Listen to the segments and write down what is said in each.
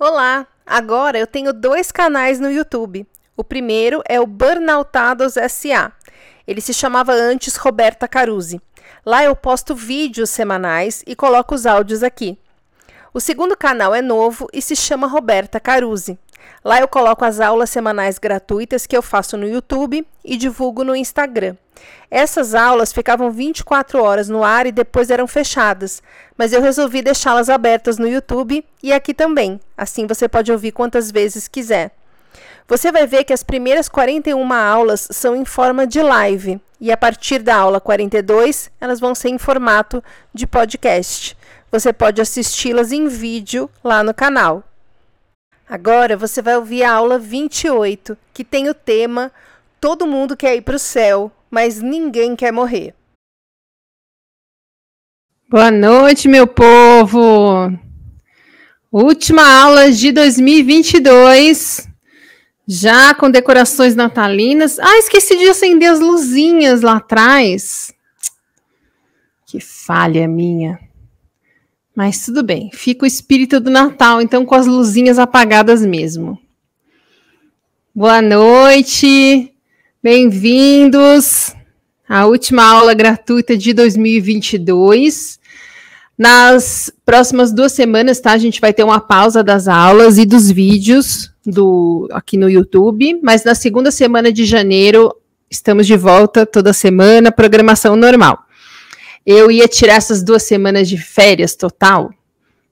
Olá! Agora eu tenho dois canais no YouTube. O primeiro é o Burnoutados SA. Ele se chamava antes Roberta Caruzi. Lá eu posto vídeos semanais e coloco os áudios aqui. O segundo canal é novo e se chama Roberta Caruzi. Lá eu coloco as aulas semanais gratuitas que eu faço no YouTube e divulgo no Instagram. Essas aulas ficavam 24 horas no ar e depois eram fechadas, mas eu resolvi deixá-las abertas no YouTube e aqui também. Assim você pode ouvir quantas vezes quiser. Você vai ver que as primeiras 41 aulas são em forma de live e a partir da aula 42 elas vão ser em formato de podcast. Você pode assisti-las em vídeo lá no canal. Agora você vai ouvir a aula 28, que tem o tema Todo mundo quer ir para o céu, mas ninguém quer morrer. Boa noite, meu povo! Última aula de 2022, já com decorações natalinas. Ah, esqueci de acender as luzinhas lá atrás. Que falha minha. Mas tudo bem, fica o espírito do Natal, então com as luzinhas apagadas mesmo. Boa noite, bem-vindos à última aula gratuita de 2022. Nas próximas duas semanas, tá? A gente vai ter uma pausa das aulas e dos vídeos do aqui no YouTube, mas na segunda semana de janeiro estamos de volta toda semana, programação normal. Eu ia tirar essas duas semanas de férias total,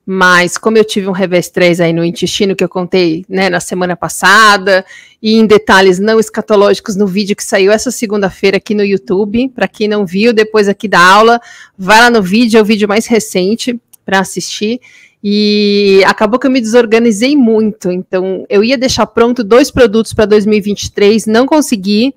mas como eu tive um revés 3 aí no intestino que eu contei né, na semana passada, e em detalhes não escatológicos no vídeo que saiu essa segunda-feira aqui no YouTube, para quem não viu, depois aqui da aula, vai lá no vídeo, é o vídeo mais recente para assistir. E acabou que eu me desorganizei muito. Então, eu ia deixar pronto dois produtos para 2023, não consegui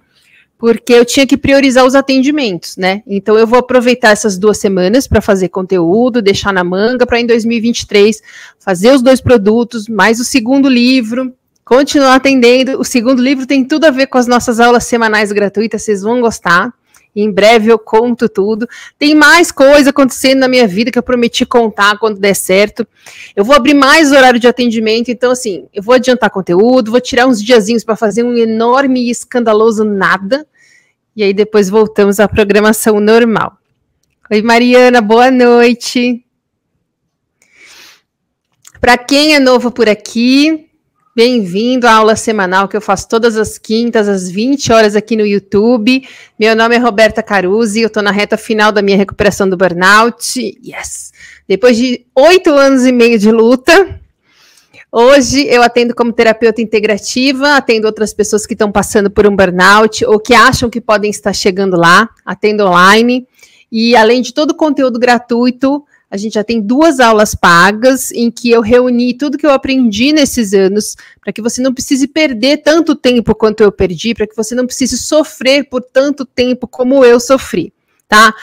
porque eu tinha que priorizar os atendimentos, né? Então eu vou aproveitar essas duas semanas para fazer conteúdo, deixar na manga para em 2023 fazer os dois produtos, mais o segundo livro, continuar atendendo. O segundo livro tem tudo a ver com as nossas aulas semanais gratuitas, vocês vão gostar. Em breve eu conto tudo. Tem mais coisa acontecendo na minha vida que eu prometi contar quando der certo. Eu vou abrir mais horário de atendimento, então assim, eu vou adiantar conteúdo, vou tirar uns diazinhos para fazer um enorme e escandaloso nada. E aí depois voltamos à programação normal. Oi, Mariana, boa noite. Para quem é novo por aqui, Bem-vindo à aula semanal que eu faço todas as quintas, às 20 horas aqui no YouTube. Meu nome é Roberta Caruzzi, eu estou na reta final da minha recuperação do burnout. Yes! Depois de oito anos e meio de luta, hoje eu atendo como terapeuta integrativa, atendo outras pessoas que estão passando por um burnout ou que acham que podem estar chegando lá, atendo online. E além de todo o conteúdo gratuito, a gente já tem duas aulas pagas em que eu reuni tudo que eu aprendi nesses anos, para que você não precise perder tanto tempo quanto eu perdi, para que você não precise sofrer por tanto tempo como eu sofri, tá?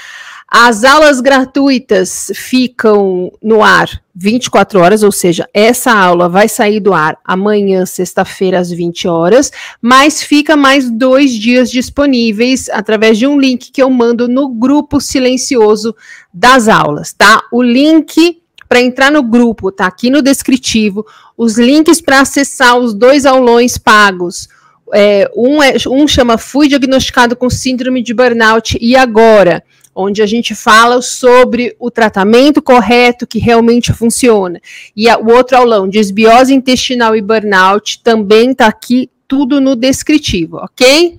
As aulas gratuitas ficam no ar 24 horas, ou seja, essa aula vai sair do ar amanhã, sexta-feira, às 20 horas, mas fica mais dois dias disponíveis através de um link que eu mando no grupo silencioso das aulas, tá? O link para entrar no grupo tá aqui no descritivo, os links para acessar os dois aulões pagos. É, um, é, um chama Fui diagnosticado com síndrome de burnout e agora onde a gente fala sobre o tratamento correto que realmente funciona. E a, o outro aulão, desbiose intestinal e burnout, também está aqui tudo no descritivo, ok?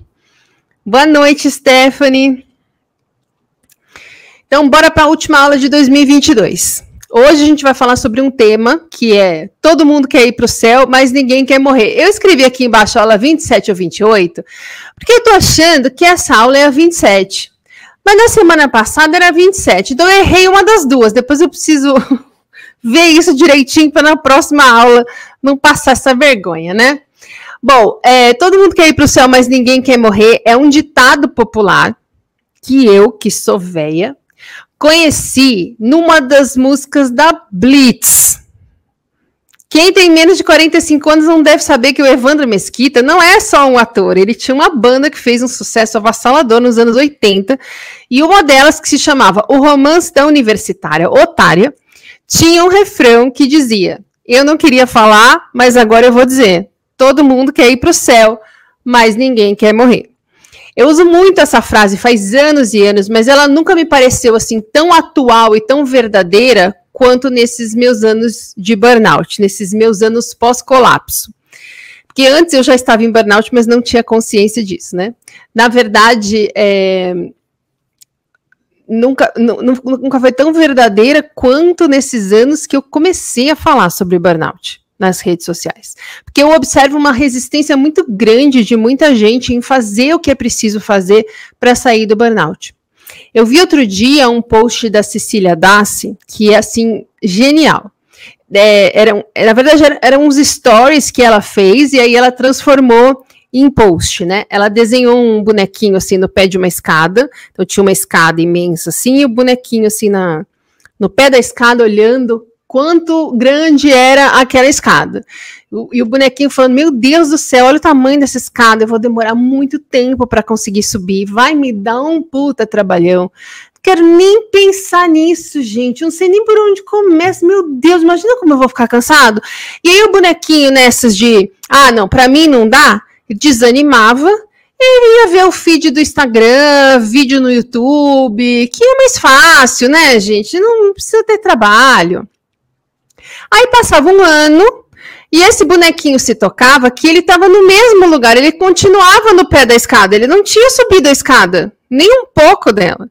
Boa noite, Stephanie. Então, bora para a última aula de 2022. Hoje a gente vai falar sobre um tema que é todo mundo quer ir para o céu, mas ninguém quer morrer. Eu escrevi aqui embaixo a aula 27 ou 28, porque eu estou achando que essa aula é a 27. Mas na semana passada era 27. Então eu errei uma das duas. Depois eu preciso ver isso direitinho para na próxima aula não passar essa vergonha, né? Bom, é, todo mundo quer ir para o céu, mas ninguém quer morrer. É um ditado popular que eu, que sou véia, conheci numa das músicas da Blitz. Quem tem menos de 45 anos não deve saber que o Evandro Mesquita não é só um ator, ele tinha uma banda que fez um sucesso avassalador nos anos 80, e uma delas, que se chamava O Romance da Universitária Otária, tinha um refrão que dizia: Eu não queria falar, mas agora eu vou dizer. Todo mundo quer ir para o céu, mas ninguém quer morrer. Eu uso muito essa frase faz anos e anos, mas ela nunca me pareceu assim tão atual e tão verdadeira quanto nesses meus anos de burnout, nesses meus anos pós-colapso. Porque antes eu já estava em burnout, mas não tinha consciência disso, né? Na verdade, é, nunca, nunca foi tão verdadeira quanto nesses anos que eu comecei a falar sobre burnout nas redes sociais. Porque eu observo uma resistência muito grande de muita gente em fazer o que é preciso fazer para sair do burnout. Eu vi outro dia um post da Cecília Dassi, que é assim, genial. É, na verdade, eram uns stories que ela fez e aí ela transformou em post, né? Ela desenhou um bonequinho assim no pé de uma escada, então tinha uma escada imensa assim, e o bonequinho assim na, no pé da escada olhando quanto grande era aquela escada. E o bonequinho falando: Meu Deus do céu, olha o tamanho dessa escada, eu vou demorar muito tempo para conseguir subir, vai me dar um puta trabalhão. Não quero nem pensar nisso, gente. Eu não sei nem por onde começa. Meu Deus, imagina como eu vou ficar cansado. E aí o bonequinho nessas de: Ah, não, para mim não dá desanimava, ele ia ver o feed do Instagram, vídeo no YouTube, que é mais fácil, né, gente? Não precisa ter trabalho. Aí passava um ano e esse bonequinho se tocava que ele estava no mesmo lugar, ele continuava no pé da escada, ele não tinha subido a escada, nem um pouco dela.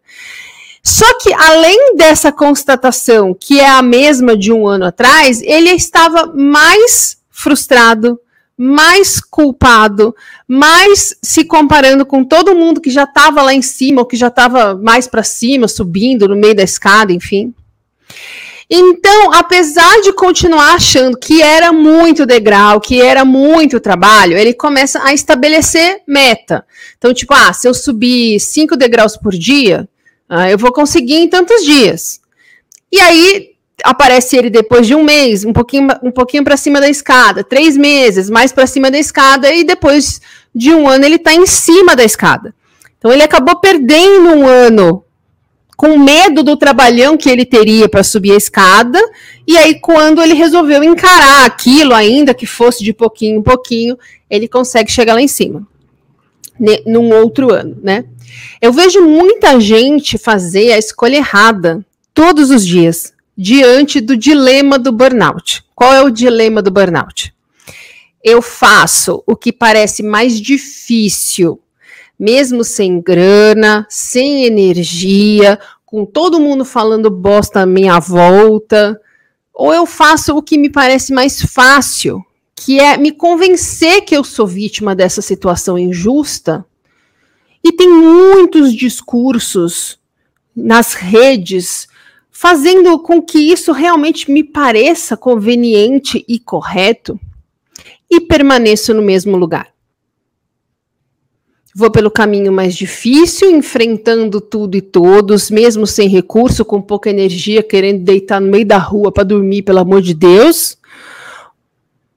Só que além dessa constatação, que é a mesma de um ano atrás, ele estava mais frustrado, mais culpado, mais se comparando com todo mundo que já estava lá em cima, ou que já estava mais para cima, subindo no meio da escada, enfim. Então, apesar de continuar achando que era muito degrau, que era muito trabalho, ele começa a estabelecer meta. Então, tipo, ah, se eu subir cinco degraus por dia, ah, eu vou conseguir em tantos dias. E aí aparece ele depois de um mês, um pouquinho, um pouquinho para cima da escada, três meses, mais para cima da escada, e depois de um ano ele está em cima da escada. Então ele acabou perdendo um ano com medo do trabalhão que ele teria para subir a escada, e aí quando ele resolveu encarar aquilo, ainda que fosse de pouquinho em pouquinho, ele consegue chegar lá em cima. Num outro ano, né? Eu vejo muita gente fazer a escolha errada todos os dias diante do dilema do burnout. Qual é o dilema do burnout? Eu faço o que parece mais difícil, mesmo sem grana, sem energia, com todo mundo falando bosta à minha volta, ou eu faço o que me parece mais fácil, que é me convencer que eu sou vítima dessa situação injusta. E tem muitos discursos nas redes fazendo com que isso realmente me pareça conveniente e correto, e permaneço no mesmo lugar. Vou pelo caminho mais difícil, enfrentando tudo e todos, mesmo sem recurso, com pouca energia, querendo deitar no meio da rua para dormir, pelo amor de Deus.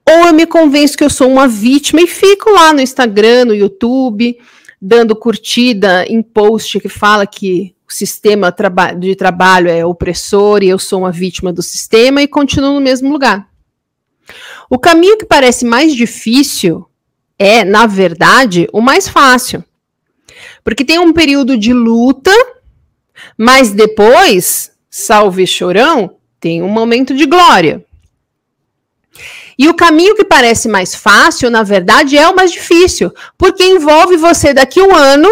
Ou eu me convenço que eu sou uma vítima e fico lá no Instagram, no YouTube, dando curtida em post que fala que o sistema de trabalho é opressor e eu sou uma vítima do sistema e continuo no mesmo lugar. O caminho que parece mais difícil é, na verdade, o mais fácil. Porque tem um período de luta, mas depois, salve chorão, tem um momento de glória. E o caminho que parece mais fácil, na verdade, é o mais difícil, porque envolve você daqui um ano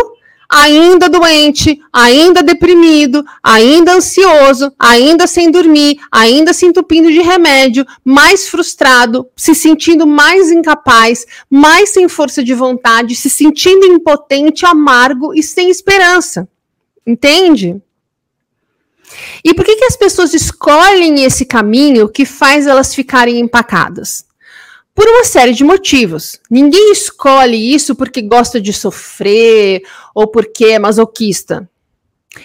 ainda doente, ainda deprimido, ainda ansioso, ainda sem dormir, ainda se entupindo de remédio, mais frustrado, se sentindo mais incapaz, mais sem força de vontade, se sentindo impotente, amargo e sem esperança. Entende? E por que, que as pessoas escolhem esse caminho que faz elas ficarem empacadas? Por uma série de motivos. Ninguém escolhe isso porque gosta de sofrer ou porque é masoquista.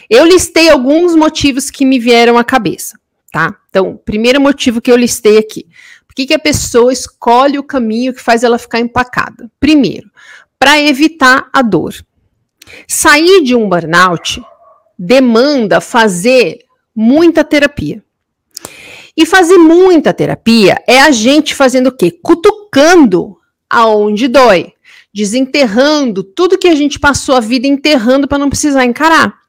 Eu listei alguns motivos que me vieram à cabeça, tá? Então, primeiro motivo que eu listei aqui. Por que, que a pessoa escolhe o caminho que faz ela ficar empacada? Primeiro, para evitar a dor. Sair de um burnout demanda fazer muita terapia. E fazer muita terapia é a gente fazendo o quê? Cutucando aonde dói, desenterrando tudo que a gente passou a vida enterrando para não precisar encarar.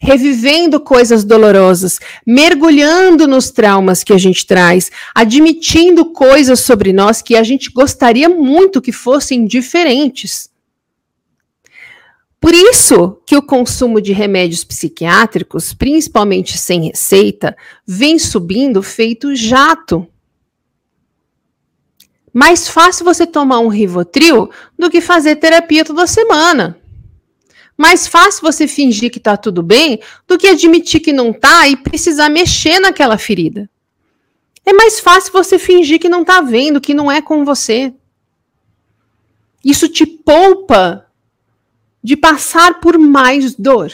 Revivendo coisas dolorosas, mergulhando nos traumas que a gente traz, admitindo coisas sobre nós que a gente gostaria muito que fossem diferentes. Por isso que o consumo de remédios psiquiátricos, principalmente sem receita, vem subindo feito jato. Mais fácil você tomar um Rivotril do que fazer terapia toda semana. Mais fácil você fingir que está tudo bem do que admitir que não está e precisar mexer naquela ferida. É mais fácil você fingir que não está vendo, que não é com você. Isso te poupa de passar por mais dor.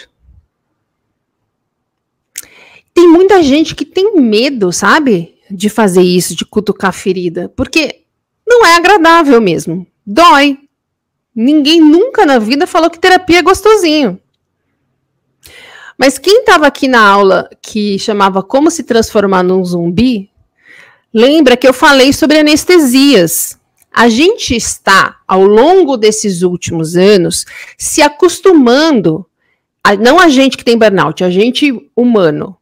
Tem muita gente que tem medo, sabe? De fazer isso, de cutucar a ferida, porque não é agradável mesmo. Dói. Ninguém nunca na vida falou que terapia é gostosinho. Mas quem estava aqui na aula que chamava Como se transformar num zumbi, lembra que eu falei sobre anestesias a gente está, ao longo desses últimos anos, se acostumando, a, não a gente que tem burnout, a gente humano,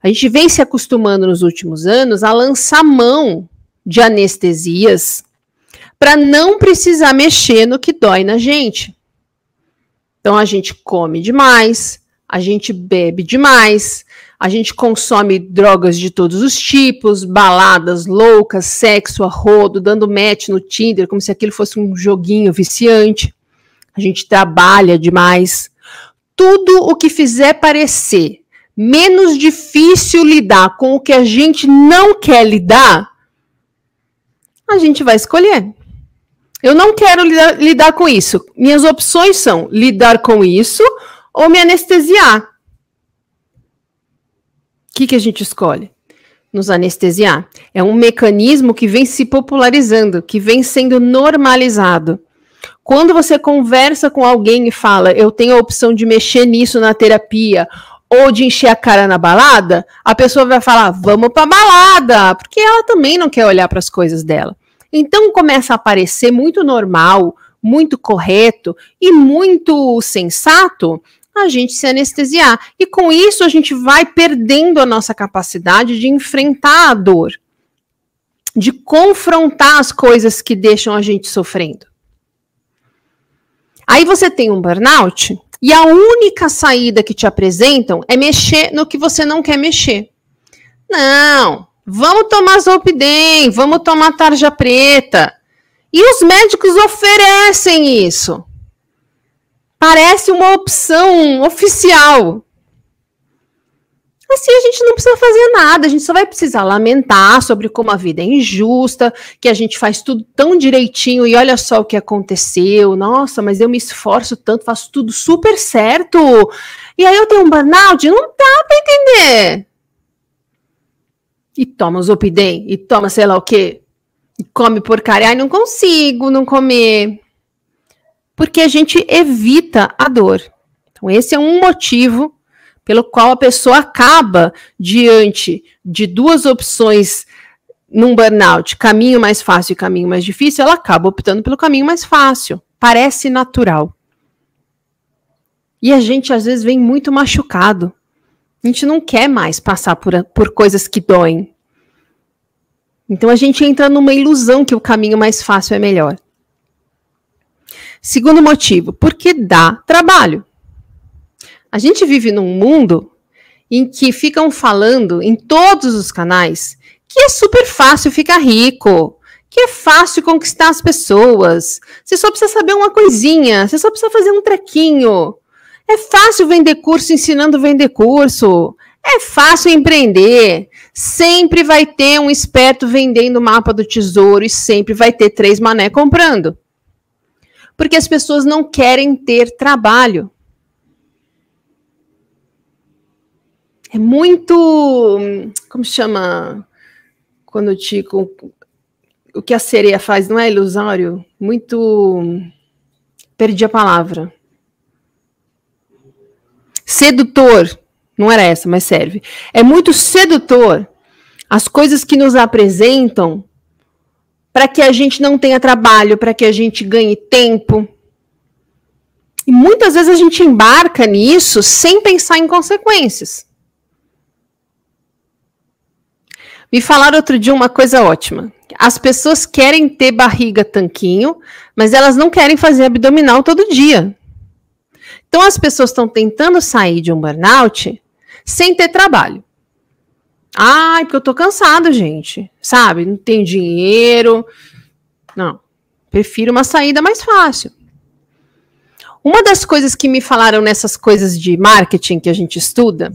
a gente vem se acostumando nos últimos anos a lançar mão de anestesias para não precisar mexer no que dói na gente. Então a gente come demais, a gente bebe demais, a gente consome drogas de todos os tipos, baladas loucas, sexo a rodo, dando match no Tinder, como se aquilo fosse um joguinho viciante. A gente trabalha demais. Tudo o que fizer parecer menos difícil lidar com o que a gente não quer lidar, a gente vai escolher. Eu não quero lidar, lidar com isso. Minhas opções são lidar com isso ou me anestesiar que, que a gente escolhe? Nos anestesiar. É um mecanismo que vem se popularizando, que vem sendo normalizado. Quando você conversa com alguém e fala, eu tenho a opção de mexer nisso na terapia, ou de encher a cara na balada, a pessoa vai falar, vamos pra balada, porque ela também não quer olhar para as coisas dela. Então começa a parecer muito normal, muito correto e muito sensato a gente se anestesiar. E com isso a gente vai perdendo a nossa capacidade de enfrentar a dor, de confrontar as coisas que deixam a gente sofrendo. Aí você tem um burnout e a única saída que te apresentam é mexer no que você não quer mexer. Não, vamos tomar Zolpidem, vamos tomar tarja preta. E os médicos oferecem isso parece uma opção oficial. Assim a gente não precisa fazer nada, a gente só vai precisar lamentar sobre como a vida é injusta, que a gente faz tudo tão direitinho e olha só o que aconteceu. Nossa, mas eu me esforço tanto, faço tudo super certo. E aí eu tenho um burnout, não dá para entender. E toma os opidem, e toma sei lá o quê. E come porcaria, ai não consigo não comer porque a gente evita a dor. Então, esse é um motivo pelo qual a pessoa acaba diante de duas opções num burnout, caminho mais fácil e caminho mais difícil, ela acaba optando pelo caminho mais fácil. Parece natural. E a gente às vezes vem muito machucado. A gente não quer mais passar por, por coisas que doem. Então a gente entra numa ilusão que o caminho mais fácil é melhor. Segundo motivo, porque dá trabalho. A gente vive num mundo em que ficam falando em todos os canais que é super fácil ficar rico, que é fácil conquistar as pessoas. Você só precisa saber uma coisinha, você só precisa fazer um trequinho. É fácil vender curso ensinando a vender curso. É fácil empreender. Sempre vai ter um esperto vendendo o mapa do tesouro e sempre vai ter três mané comprando porque as pessoas não querem ter trabalho. É muito. Como chama? Quando te. O que a sereia faz não é ilusório? Muito. Perdi a palavra. Sedutor. Não era essa, mas serve. É muito sedutor as coisas que nos apresentam para que a gente não tenha trabalho, para que a gente ganhe tempo. E muitas vezes a gente embarca nisso sem pensar em consequências. Me falaram outro dia uma coisa ótima. As pessoas querem ter barriga tanquinho, mas elas não querem fazer abdominal todo dia. Então as pessoas estão tentando sair de um burnout sem ter trabalho. Ai, porque eu tô cansado, gente. Sabe? Não tenho dinheiro. Não. Prefiro uma saída mais fácil. Uma das coisas que me falaram nessas coisas de marketing que a gente estuda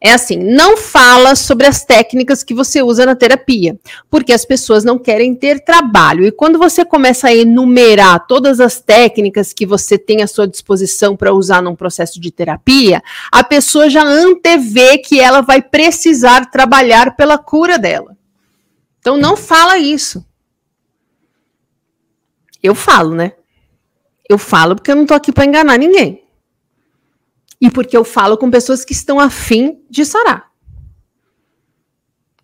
é assim: não fala sobre as técnicas que você usa na terapia, porque as pessoas não querem ter trabalho. E quando você começa a enumerar todas as técnicas que você tem à sua disposição para usar num processo de terapia, a pessoa já antevê que ela vai precisar trabalhar pela cura dela. Então não fala isso. Eu falo, né? Eu falo porque eu não tô aqui para enganar ninguém e porque eu falo com pessoas que estão afim de sarar.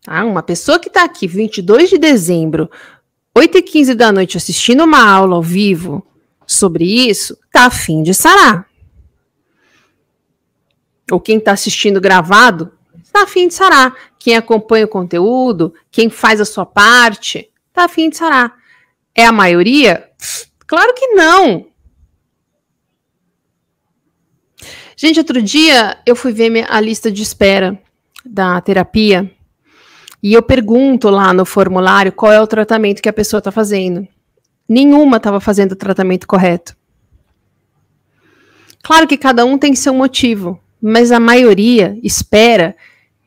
Tá? Uma pessoa que está aqui 22 de dezembro, 8 e 15 da noite, assistindo uma aula ao vivo sobre isso, está afim de sarar. Ou quem está assistindo gravado, está afim de sarar. Quem acompanha o conteúdo, quem faz a sua parte, está afim de sarar. É a maioria? Claro que não. Gente, outro dia eu fui ver a lista de espera da terapia e eu pergunto lá no formulário qual é o tratamento que a pessoa está fazendo. Nenhuma estava fazendo o tratamento correto. Claro que cada um tem seu motivo, mas a maioria espera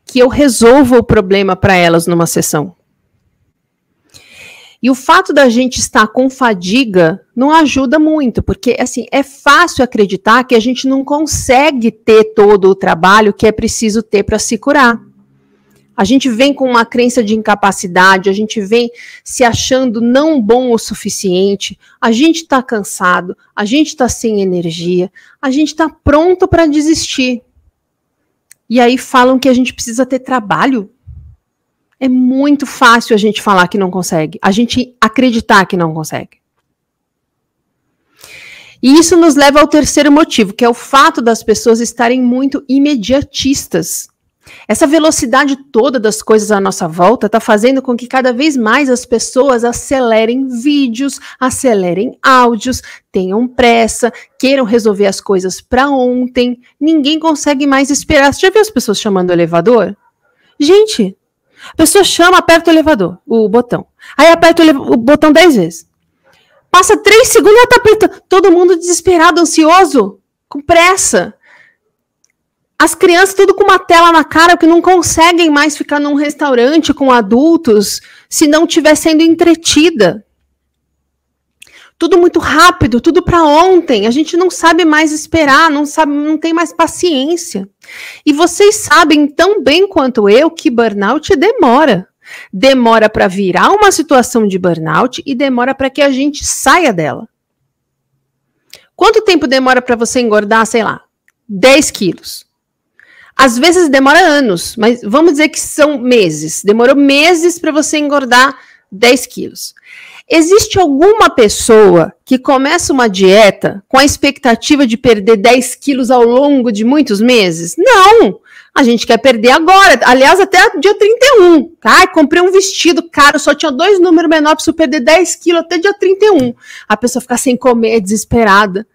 que eu resolva o problema para elas numa sessão. E o fato da gente estar com fadiga não ajuda muito, porque assim, é fácil acreditar que a gente não consegue ter todo o trabalho que é preciso ter para se curar. A gente vem com uma crença de incapacidade, a gente vem se achando não bom o suficiente, a gente está cansado, a gente está sem energia, a gente está pronto para desistir. E aí falam que a gente precisa ter trabalho é muito fácil a gente falar que não consegue, a gente acreditar que não consegue. E isso nos leva ao terceiro motivo, que é o fato das pessoas estarem muito imediatistas. Essa velocidade toda das coisas à nossa volta está fazendo com que cada vez mais as pessoas acelerem vídeos, acelerem áudios, tenham pressa, queiram resolver as coisas para ontem. Ninguém consegue mais esperar. Você já viu as pessoas chamando o elevador? Gente, a pessoa chama, aperta o elevador, o botão. Aí aperta o, o botão dez vezes. Passa três segundos, ela tá apertando. Todo mundo desesperado, ansioso, com pressa. As crianças tudo com uma tela na cara que não conseguem mais ficar num restaurante com adultos se não estiver sendo entretida tudo muito rápido, tudo para ontem. A gente não sabe mais esperar, não sabe, não tem mais paciência. E vocês sabem tão bem quanto eu que burnout demora. Demora para virar uma situação de burnout e demora para que a gente saia dela. Quanto tempo demora para você engordar, sei lá, 10 quilos? Às vezes demora anos, mas vamos dizer que são meses. Demorou meses para você engordar 10 quilos. Existe alguma pessoa que começa uma dieta com a expectativa de perder 10 quilos ao longo de muitos meses? Não! A gente quer perder agora. Aliás, até dia 31. Tá? Comprei um vestido caro, só tinha dois números menores eu perder 10 quilos até dia 31. A pessoa fica sem comer, desesperada.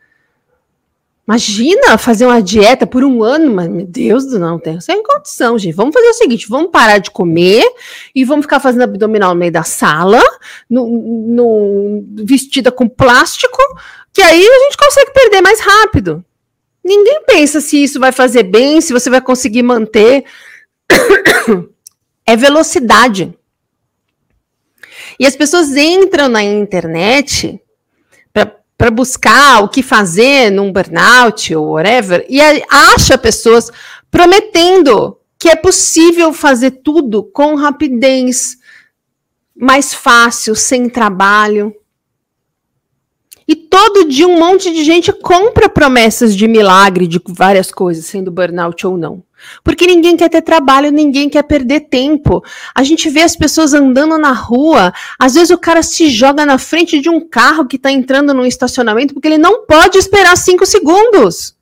Imagina fazer uma dieta por um ano, mas meu Deus do não, tem sem condição, gente. Vamos fazer o seguinte: vamos parar de comer e vamos ficar fazendo abdominal no meio da sala, no, no, vestida com plástico, que aí a gente consegue perder mais rápido. Ninguém pensa se isso vai fazer bem, se você vai conseguir manter. é velocidade. E as pessoas entram na internet para buscar o que fazer num burnout ou whatever, e acha pessoas prometendo que é possível fazer tudo com rapidez, mais fácil, sem trabalho. E todo dia um monte de gente compra promessas de milagre de várias coisas, sendo burnout ou não. Porque ninguém quer ter trabalho, ninguém quer perder tempo. A gente vê as pessoas andando na rua, às vezes o cara se joga na frente de um carro que está entrando num estacionamento porque ele não pode esperar cinco segundos.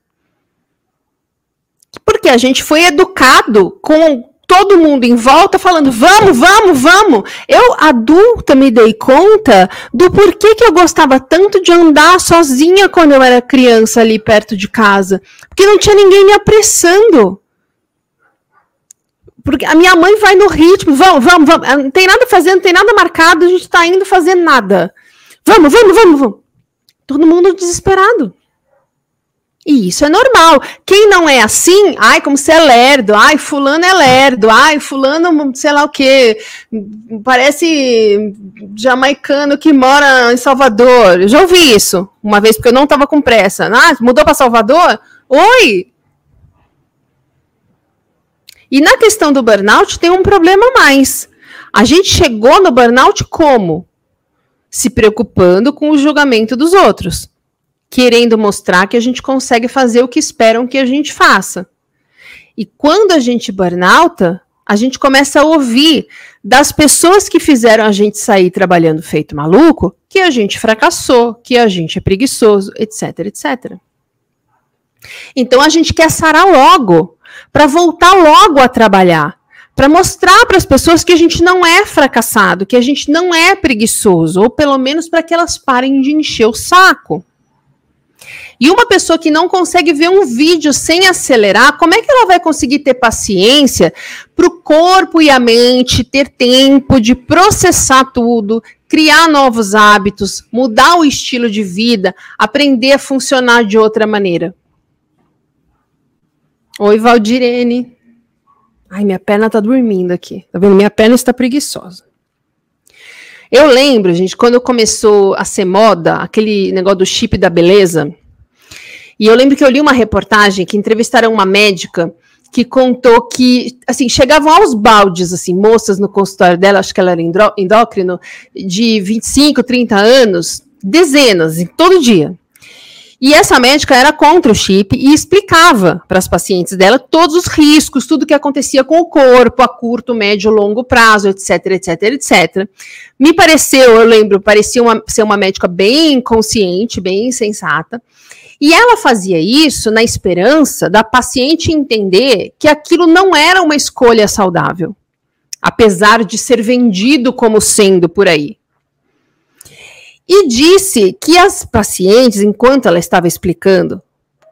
Porque a gente foi educado com todo mundo em volta falando vamos, vamos, vamos. Eu, adulta, me dei conta do porquê que eu gostava tanto de andar sozinha quando eu era criança ali perto de casa. Porque não tinha ninguém me apressando. Porque a minha mãe vai no ritmo, vamos, vamos, vamos. Não tem nada fazendo, não tem nada marcado, a gente está indo fazer nada. Vamos, vamos, vamos, vamos. Todo mundo desesperado. E isso é normal. Quem não é assim, ai, como você é lerdo, ai, fulano é lerdo, ai, fulano, sei lá o quê, parece jamaicano que mora em Salvador. Eu já ouvi isso uma vez, porque eu não estava com pressa. Ah, mudou para Salvador? Oi, e na questão do burnout tem um problema a mais. A gente chegou no burnout como? Se preocupando com o julgamento dos outros, querendo mostrar que a gente consegue fazer o que esperam que a gente faça. E quando a gente burnouta, a gente começa a ouvir das pessoas que fizeram a gente sair trabalhando feito maluco que a gente fracassou, que a gente é preguiçoso, etc, etc. Então a gente quer sarar logo para voltar logo a trabalhar, para mostrar para as pessoas que a gente não é fracassado, que a gente não é preguiçoso, ou pelo menos para que elas parem de encher o saco. E uma pessoa que não consegue ver um vídeo sem acelerar, como é que ela vai conseguir ter paciência para o corpo e a mente ter tempo de processar tudo, criar novos hábitos, mudar o estilo de vida, aprender a funcionar de outra maneira? Oi, Valdirene. Ai, minha perna tá dormindo aqui. Tá vendo? Minha perna está preguiçosa. Eu lembro, gente, quando começou a ser moda, aquele negócio do chip da beleza. E eu lembro que eu li uma reportagem que entrevistaram uma médica que contou que, assim, chegavam aos baldes, assim, moças no consultório dela, acho que ela era endócrino, de 25, 30 anos, dezenas, todo dia. E essa médica era contra o chip e explicava para as pacientes dela todos os riscos, tudo que acontecia com o corpo a curto, médio, longo prazo, etc, etc, etc. Me pareceu, eu lembro, parecia uma, ser uma médica bem consciente, bem sensata. E ela fazia isso na esperança da paciente entender que aquilo não era uma escolha saudável, apesar de ser vendido como sendo por aí e disse que as pacientes, enquanto ela estava explicando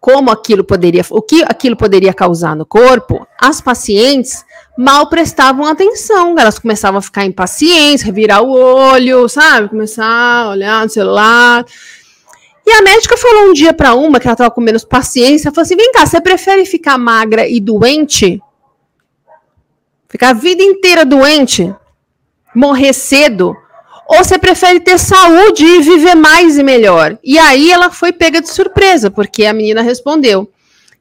como aquilo poderia, o que aquilo poderia causar no corpo, as pacientes mal prestavam atenção, elas começavam a ficar impacientes, revirar o olho, sabe, começar a olhar no celular. E a médica falou um dia para uma que ela estava com menos paciência, falou assim: "Vem cá, você prefere ficar magra e doente? Ficar a vida inteira doente? Morrer cedo?" Ou você prefere ter saúde e viver mais e melhor? E aí ela foi pega de surpresa, porque a menina respondeu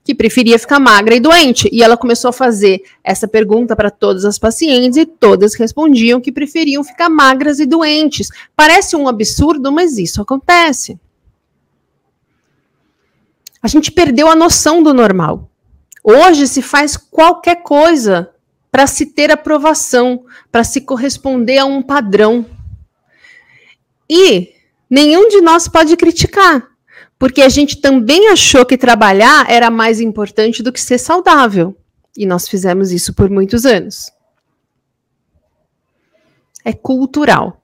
que preferia ficar magra e doente. E ela começou a fazer essa pergunta para todas as pacientes e todas respondiam que preferiam ficar magras e doentes. Parece um absurdo, mas isso acontece. A gente perdeu a noção do normal. Hoje se faz qualquer coisa para se ter aprovação, para se corresponder a um padrão. E nenhum de nós pode criticar, porque a gente também achou que trabalhar era mais importante do que ser saudável. E nós fizemos isso por muitos anos. É cultural.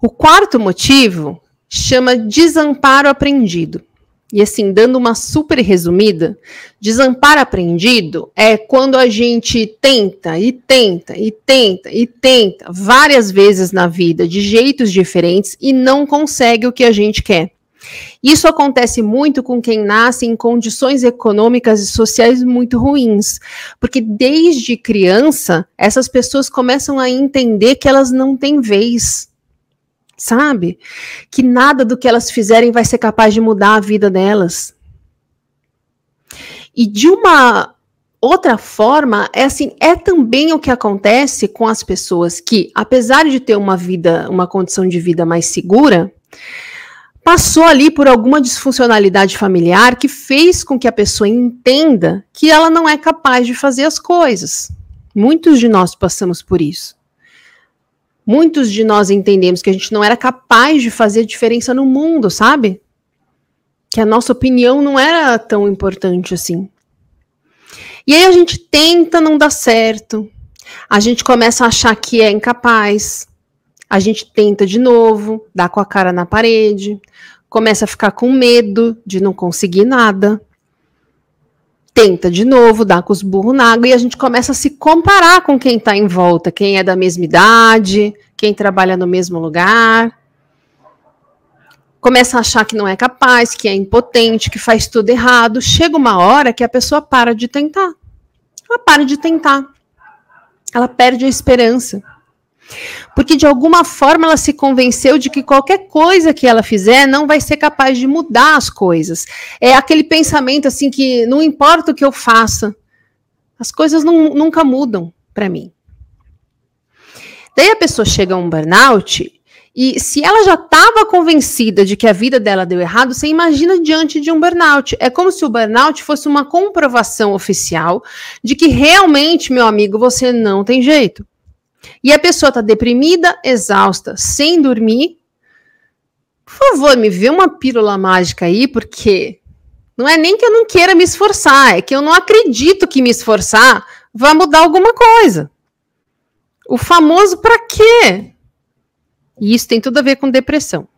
O quarto motivo chama desamparo aprendido. E assim, dando uma super resumida, desamparo aprendido é quando a gente tenta e tenta e tenta e tenta várias vezes na vida, de jeitos diferentes, e não consegue o que a gente quer. Isso acontece muito com quem nasce em condições econômicas e sociais muito ruins, porque desde criança essas pessoas começam a entender que elas não têm vez sabe? Que nada do que elas fizerem vai ser capaz de mudar a vida delas. E de uma outra forma, é assim, é também o que acontece com as pessoas que, apesar de ter uma vida, uma condição de vida mais segura, passou ali por alguma disfuncionalidade familiar que fez com que a pessoa entenda que ela não é capaz de fazer as coisas. Muitos de nós passamos por isso. Muitos de nós entendemos que a gente não era capaz de fazer diferença no mundo, sabe? Que a nossa opinião não era tão importante assim. E aí a gente tenta, não dá certo. A gente começa a achar que é incapaz. A gente tenta de novo, dá com a cara na parede, começa a ficar com medo de não conseguir nada. Tenta de novo, dá com os burros na água e a gente começa a se comparar com quem está em volta, quem é da mesma idade, quem trabalha no mesmo lugar. Começa a achar que não é capaz, que é impotente, que faz tudo errado. Chega uma hora que a pessoa para de tentar. Ela para de tentar. Ela perde a esperança. Porque de alguma forma ela se convenceu de que qualquer coisa que ela fizer não vai ser capaz de mudar as coisas. É aquele pensamento assim que não importa o que eu faça, as coisas não, nunca mudam para mim. Daí a pessoa chega a um burnout e se ela já estava convencida de que a vida dela deu errado, você imagina diante de um burnout. É como se o burnout fosse uma comprovação oficial de que realmente, meu amigo, você não tem jeito. E a pessoa está deprimida, exausta, sem dormir. Por favor, me vê uma pílula mágica aí, porque não é nem que eu não queira me esforçar, é que eu não acredito que me esforçar vai mudar alguma coisa. O famoso para quê? E isso tem tudo a ver com depressão.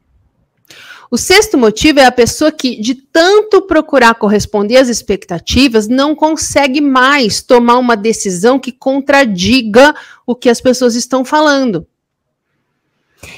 O sexto motivo é a pessoa que, de tanto procurar corresponder às expectativas, não consegue mais tomar uma decisão que contradiga o que as pessoas estão falando.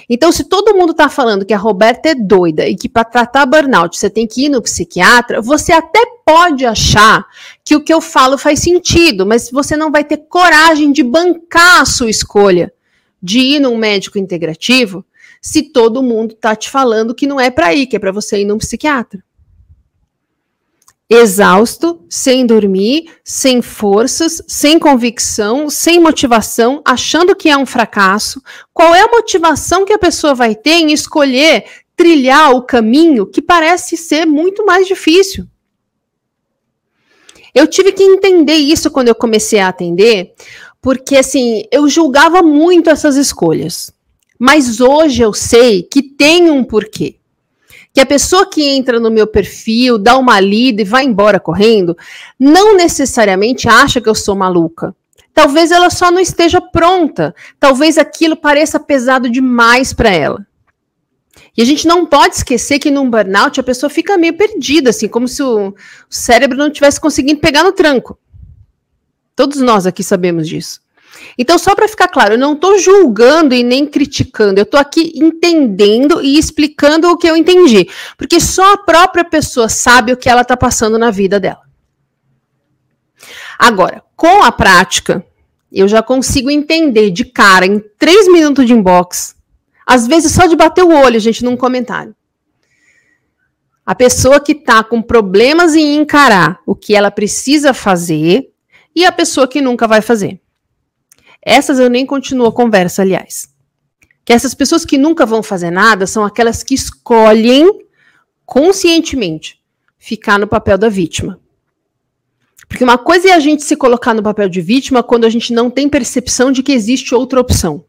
Então, se todo mundo está falando que a Roberta é doida e que para tratar burnout você tem que ir no psiquiatra, você até pode achar que o que eu falo faz sentido, mas você não vai ter coragem de bancar a sua escolha de ir num médico integrativo se todo mundo tá te falando que não é para ir, que é para você ir num psiquiatra. Exausto, sem dormir, sem forças, sem convicção, sem motivação, achando que é um fracasso. Qual é a motivação que a pessoa vai ter em escolher trilhar o caminho que parece ser muito mais difícil? Eu tive que entender isso quando eu comecei a atender, porque assim, eu julgava muito essas escolhas. Mas hoje eu sei que tem um porquê. Que a pessoa que entra no meu perfil, dá uma lida e vai embora correndo, não necessariamente acha que eu sou maluca. Talvez ela só não esteja pronta. Talvez aquilo pareça pesado demais para ela. E a gente não pode esquecer que num burnout a pessoa fica meio perdida, assim, como se o cérebro não tivesse conseguindo pegar no tranco. Todos nós aqui sabemos disso. Então, só para ficar claro, eu não estou julgando e nem criticando, eu estou aqui entendendo e explicando o que eu entendi, porque só a própria pessoa sabe o que ela está passando na vida dela. Agora, com a prática, eu já consigo entender de cara, em três minutos de inbox, às vezes só de bater o olho, gente, num comentário. A pessoa que está com problemas em encarar o que ela precisa fazer e a pessoa que nunca vai fazer. Essas eu nem continuo a conversa, aliás. Que essas pessoas que nunca vão fazer nada são aquelas que escolhem conscientemente ficar no papel da vítima. Porque uma coisa é a gente se colocar no papel de vítima quando a gente não tem percepção de que existe outra opção.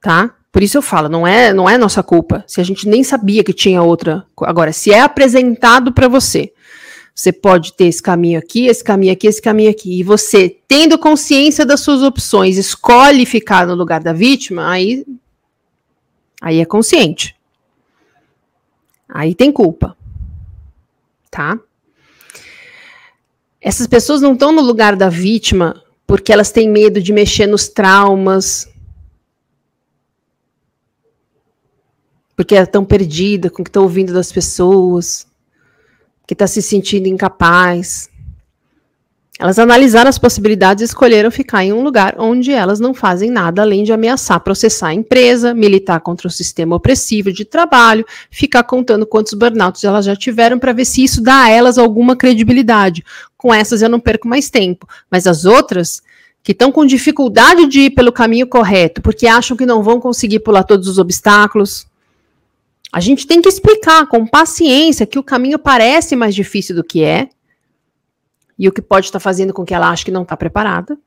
Tá? Por isso eu falo, não é, não é nossa culpa se a gente nem sabia que tinha outra. Agora, se é apresentado para você você pode ter esse caminho aqui, esse caminho aqui, esse caminho aqui. E você, tendo consciência das suas opções, escolhe ficar no lugar da vítima, aí, aí é consciente. Aí tem culpa. Tá? Essas pessoas não estão no lugar da vítima porque elas têm medo de mexer nos traumas. Porque estão perdidas com o que estão ouvindo das pessoas que está se sentindo incapaz. Elas analisaram as possibilidades e escolheram ficar em um lugar onde elas não fazem nada além de ameaçar processar a empresa, militar contra o sistema opressivo de trabalho, ficar contando quantos burnouts elas já tiveram para ver se isso dá a elas alguma credibilidade. Com essas eu não perco mais tempo. Mas as outras, que estão com dificuldade de ir pelo caminho correto, porque acham que não vão conseguir pular todos os obstáculos, A gente tem que explicar com paciência que o caminho parece mais difícil do que é, e o que pode estar fazendo com que ela ache que não está preparada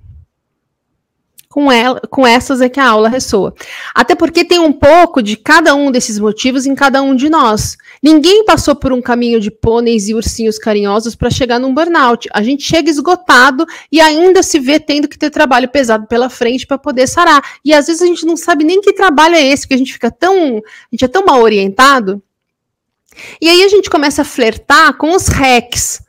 com, ela, com essas é que a aula ressoa. Até porque tem um pouco de cada um desses motivos em cada um de nós. Ninguém passou por um caminho de pôneis e ursinhos carinhosos para chegar num burnout. A gente chega esgotado e ainda se vê tendo que ter trabalho pesado pela frente para poder sarar. E às vezes a gente não sabe nem que trabalho é esse, porque a gente fica tão, a gente é tão mal orientado. E aí a gente começa a flertar com os hacks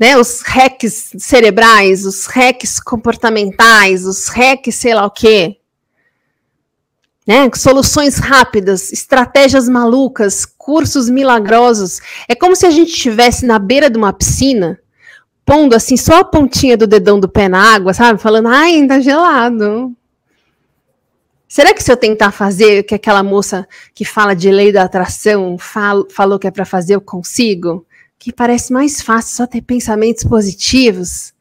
né, os hacks cerebrais, os hacks comportamentais, os hacks sei lá o quê. Né, soluções rápidas, estratégias malucas, cursos milagrosos. É como se a gente estivesse na beira de uma piscina, pondo assim só a pontinha do dedão do pé na água, sabe? Falando, ai, ainda gelado. Será que se eu tentar fazer o que aquela moça que fala de lei da atração fal falou que é para fazer, eu consigo? Que parece mais fácil só ter pensamentos positivos.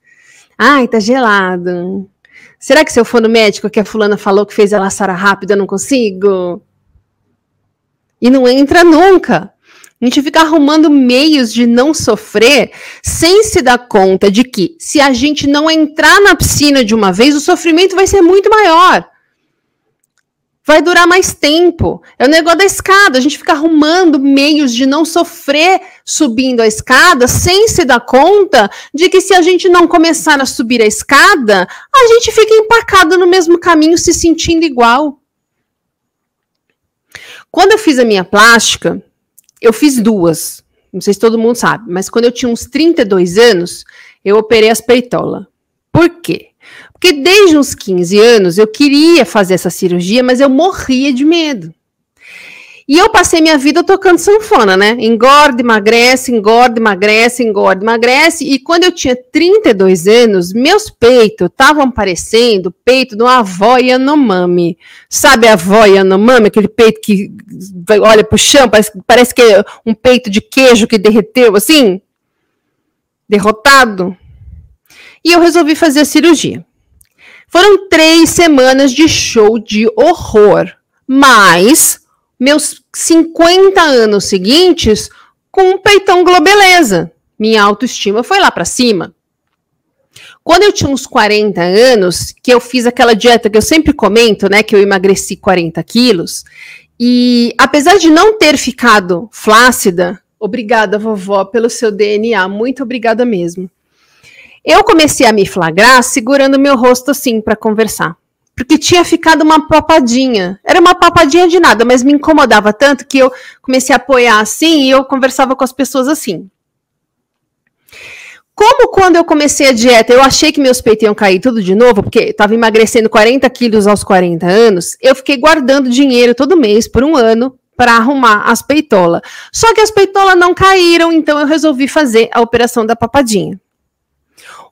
Ai, tá gelado. Será que se eu for no médico que a fulana falou que fez ela sarar rápido, eu não consigo? E não entra nunca. A gente fica arrumando meios de não sofrer sem se dar conta de que se a gente não entrar na piscina de uma vez, o sofrimento vai ser muito maior vai durar mais tempo. É o negócio da escada. A gente fica arrumando meios de não sofrer subindo a escada sem se dar conta de que se a gente não começar a subir a escada, a gente fica empacado no mesmo caminho se sentindo igual. Quando eu fiz a minha plástica, eu fiz duas. Não sei se todo mundo sabe, mas quando eu tinha uns 32 anos, eu operei as peitolas. Por quê? Porque desde uns 15 anos eu queria fazer essa cirurgia, mas eu morria de medo. E eu passei minha vida tocando sanfona, né? Engorda, emagrece, engorda, emagrece, engorda, emagrece. E quando eu tinha 32 anos, meus peitos estavam parecendo peito de uma avó Yanomami. Sabe a avó Yanomami? Aquele peito que olha pro chão, parece, parece que é um peito de queijo que derreteu, assim? Derrotado. E eu resolvi fazer a cirurgia. Foram três semanas de show de horror, mas meus 50 anos seguintes com um peitão globeleza. Minha autoestima foi lá para cima. Quando eu tinha uns 40 anos, que eu fiz aquela dieta que eu sempre comento, né, que eu emagreci 40 quilos, e apesar de não ter ficado flácida, obrigada, vovó, pelo seu DNA, muito obrigada mesmo. Eu comecei a me flagrar segurando meu rosto assim para conversar. Porque tinha ficado uma papadinha. Era uma papadinha de nada, mas me incomodava tanto que eu comecei a apoiar assim e eu conversava com as pessoas assim. Como quando eu comecei a dieta, eu achei que meus peitos iam cair tudo de novo, porque estava emagrecendo 40 quilos aos 40 anos, eu fiquei guardando dinheiro todo mês por um ano para arrumar as peitolas. Só que as peitolas não caíram, então eu resolvi fazer a operação da papadinha.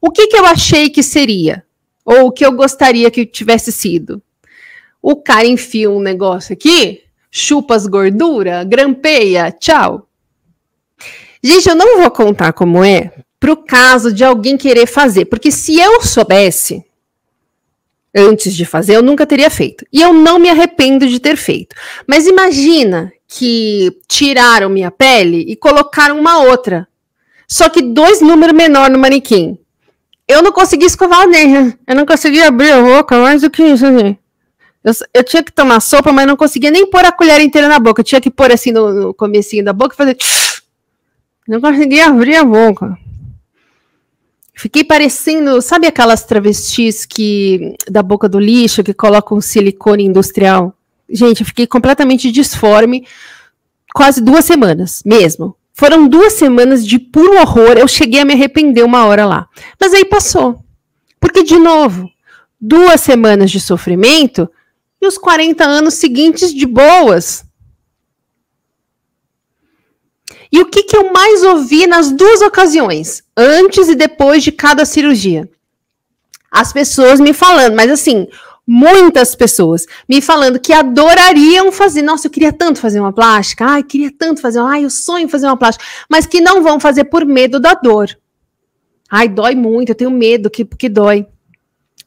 O que, que eu achei que seria? Ou o que eu gostaria que tivesse sido? O cara enfia um negócio aqui, chupa as gorduras, grampeia, tchau. Gente, eu não vou contar como é para o caso de alguém querer fazer, porque se eu soubesse antes de fazer, eu nunca teria feito. E eu não me arrependo de ter feito. Mas imagina que tiraram minha pele e colocaram uma outra. Só que dois números menor no manequim eu não consegui escovar o. Eu não conseguia abrir a boca mais do que isso, assim. Eu, eu, tinha que tomar sopa, mas não conseguia nem pôr a colher inteira na boca. Eu tinha que pôr assim no, no comecinho da boca e fazer. Não conseguia abrir a boca. Fiquei parecendo, sabe aquelas travestis que da boca do lixo que colocam silicone industrial? Gente, eu fiquei completamente disforme quase duas semanas, mesmo. Foram duas semanas de puro horror. Eu cheguei a me arrepender uma hora lá. Mas aí passou. Porque, de novo, duas semanas de sofrimento e os 40 anos seguintes de boas. E o que, que eu mais ouvi nas duas ocasiões, antes e depois de cada cirurgia? As pessoas me falando, mas assim, muitas pessoas me falando que adorariam fazer. Nossa, eu queria tanto fazer uma plástica. Ai, queria tanto fazer. Ai, eu sonho fazer uma plástica. Mas que não vão fazer por medo da dor. Ai, dói muito. Eu tenho medo que porque dói.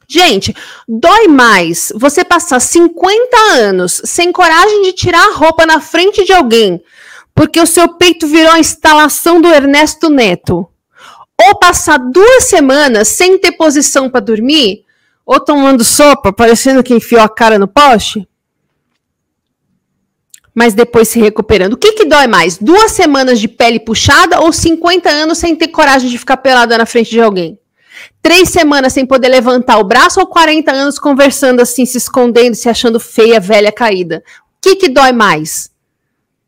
Gente, dói mais você passar 50 anos sem coragem de tirar a roupa na frente de alguém, porque o seu peito virou a instalação do Ernesto Neto, ou passar duas semanas sem ter posição para dormir, ou tomando sopa, parecendo que enfiou a cara no poste, mas depois se recuperando. O que, que dói mais? Duas semanas de pele puxada ou 50 anos sem ter coragem de ficar pelada na frente de alguém? Três semanas sem poder levantar o braço ou 40 anos conversando assim, se escondendo, se achando feia, velha, caída? O que, que dói mais?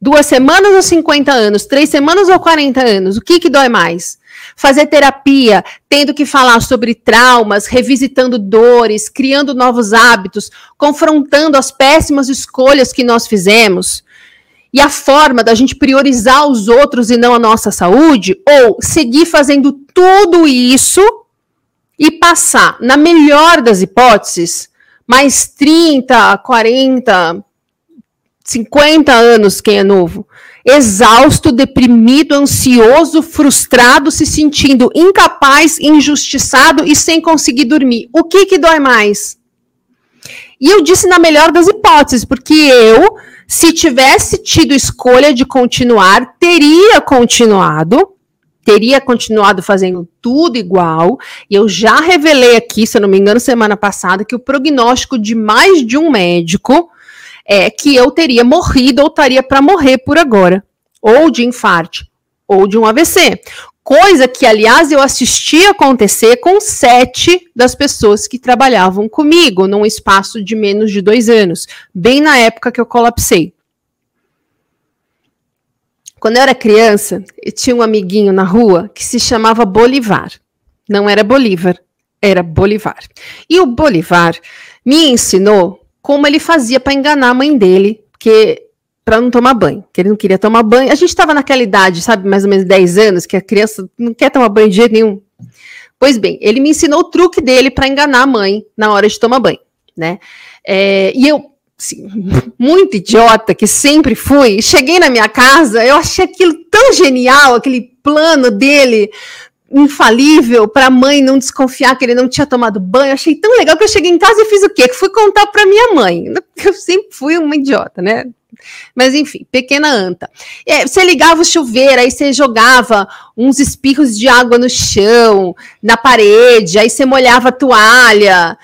Duas semanas ou 50 anos? Três semanas ou 40 anos? O que, que dói mais? Fazer terapia, tendo que falar sobre traumas, revisitando dores, criando novos hábitos, confrontando as péssimas escolhas que nós fizemos. E a forma da gente priorizar os outros e não a nossa saúde, ou seguir fazendo tudo isso e passar, na melhor das hipóteses, mais 30, 40, 50 anos, quem é novo, exausto, deprimido, ansioso, frustrado, se sentindo incapaz, injustiçado e sem conseguir dormir. O que que dói mais? E eu disse na melhor das hipóteses, porque eu, se tivesse tido escolha de continuar, teria continuado teria continuado fazendo tudo igual. E eu já revelei aqui, se eu não me engano, semana passada, que o prognóstico de mais de um médico é que eu teria morrido ou estaria para morrer por agora, ou de infarte, ou de um AVC. Coisa que, aliás, eu assisti acontecer com sete das pessoas que trabalhavam comigo, num espaço de menos de dois anos, bem na época que eu colapsei. Quando eu era criança, eu tinha um amiguinho na rua que se chamava Bolivar. Não era Bolívar, era Bolivar. E o Bolivar me ensinou como ele fazia para enganar a mãe dele, porque para não tomar banho, que ele não queria tomar banho. A gente estava naquela idade, sabe, mais ou menos 10 anos, que a criança não quer tomar banho de jeito nenhum. Pois bem, ele me ensinou o truque dele para enganar a mãe na hora de tomar banho, né? É, e eu assim, muito idiota que sempre fui, cheguei na minha casa, eu achei aquilo tão genial, aquele plano dele infalível para a mãe não desconfiar que ele não tinha tomado banho. Achei tão legal que eu cheguei em casa e fiz o quê? Que fui contar para minha mãe. Eu sempre fui uma idiota, né? Mas enfim, pequena anta. É, você ligava o chuveiro, aí você jogava uns espirros de água no chão, na parede, aí você molhava a toalha,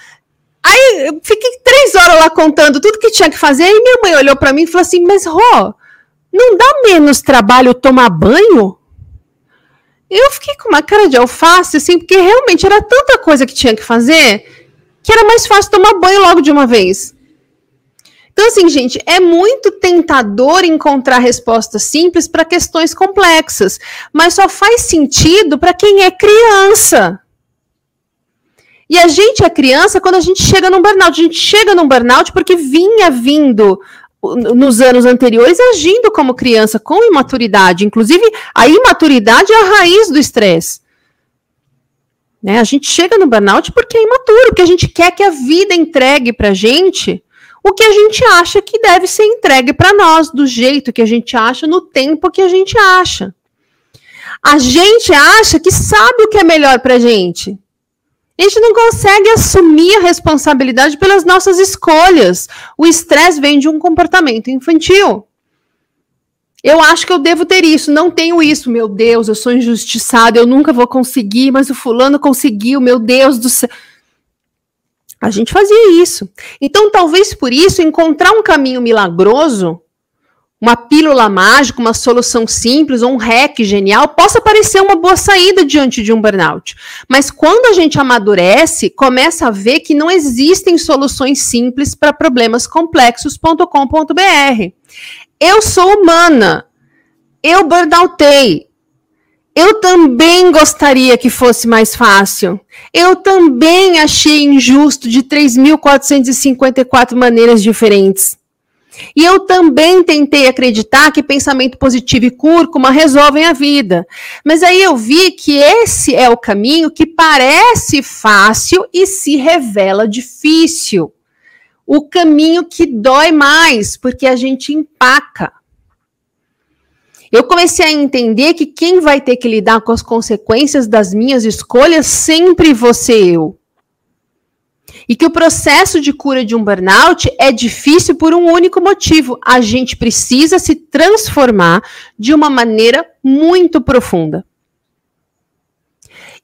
Aí eu fiquei três horas lá contando tudo que tinha que fazer. Aí minha mãe olhou para mim e falou assim: Mas Ró, não dá menos trabalho tomar banho? Eu fiquei com uma cara de alface, assim, porque realmente era tanta coisa que tinha que fazer que era mais fácil tomar banho logo de uma vez. Então, assim, gente, é muito tentador encontrar respostas simples para questões complexas, mas só faz sentido para quem é criança. E a gente é criança quando a gente chega num burnout. A gente chega num burnout porque vinha vindo nos anos anteriores agindo como criança com imaturidade. Inclusive, a imaturidade é a raiz do estresse. Né? A gente chega no burnout porque é imaturo, porque a gente quer que a vida entregue para gente o que a gente acha que deve ser entregue para nós, do jeito que a gente acha, no tempo que a gente acha. A gente acha que sabe o que é melhor para gente. A gente não consegue assumir a responsabilidade pelas nossas escolhas. O estresse vem de um comportamento infantil. Eu acho que eu devo ter isso, não tenho isso. Meu Deus, eu sou injustiçado, eu nunca vou conseguir, mas o fulano conseguiu, meu Deus do céu. A gente fazia isso. Então, talvez por isso, encontrar um caminho milagroso uma pílula mágica, uma solução simples ou um hack genial possa parecer uma boa saída diante de um burnout. Mas quando a gente amadurece, começa a ver que não existem soluções simples para problemas complexos.com.br. Eu sou humana. Eu burnoutei. Eu também gostaria que fosse mais fácil. Eu também achei injusto de 3.454 maneiras diferentes. E eu também tentei acreditar que pensamento positivo e cúrcuma resolvem a vida. Mas aí eu vi que esse é o caminho que parece fácil e se revela difícil. O caminho que dói mais, porque a gente empaca. Eu comecei a entender que quem vai ter que lidar com as consequências das minhas escolhas sempre ser eu. E que o processo de cura de um burnout é difícil por um único motivo: a gente precisa se transformar de uma maneira muito profunda.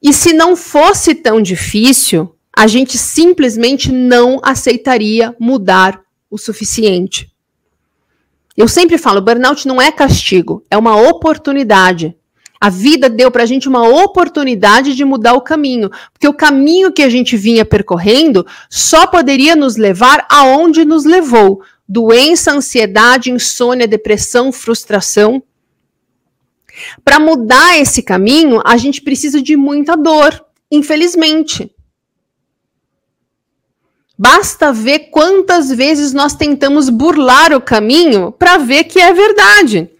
E se não fosse tão difícil, a gente simplesmente não aceitaria mudar o suficiente. Eu sempre falo, burnout não é castigo, é uma oportunidade. A vida deu para a gente uma oportunidade de mudar o caminho, porque o caminho que a gente vinha percorrendo só poderia nos levar aonde nos levou: doença, ansiedade, insônia, depressão, frustração. Para mudar esse caminho, a gente precisa de muita dor, infelizmente. Basta ver quantas vezes nós tentamos burlar o caminho para ver que é verdade.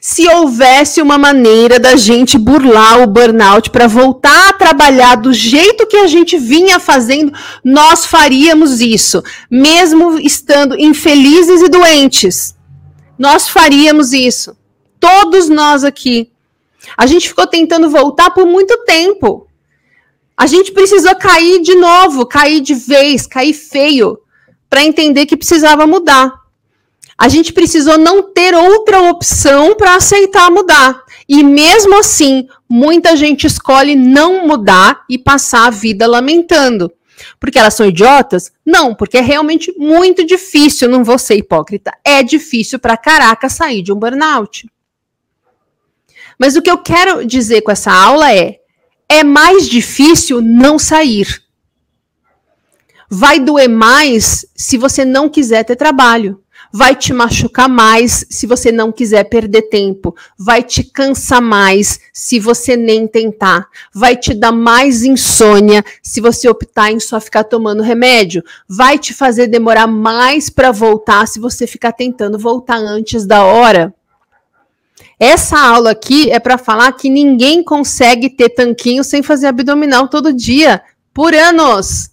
Se houvesse uma maneira da gente burlar o burnout para voltar a trabalhar do jeito que a gente vinha fazendo, nós faríamos isso, mesmo estando infelizes e doentes. Nós faríamos isso. Todos nós aqui. A gente ficou tentando voltar por muito tempo. A gente precisou cair de novo, cair de vez, cair feio, para entender que precisava mudar. A gente precisou não ter outra opção para aceitar mudar. E mesmo assim, muita gente escolhe não mudar e passar a vida lamentando. Porque elas são idiotas? Não, porque é realmente muito difícil, não vou ser hipócrita. É difícil para caraca sair de um burnout. Mas o que eu quero dizer com essa aula é: é mais difícil não sair. Vai doer mais se você não quiser ter trabalho. Vai te machucar mais se você não quiser perder tempo. Vai te cansar mais se você nem tentar. Vai te dar mais insônia se você optar em só ficar tomando remédio. Vai te fazer demorar mais para voltar se você ficar tentando voltar antes da hora. Essa aula aqui é para falar que ninguém consegue ter tanquinho sem fazer abdominal todo dia, por anos.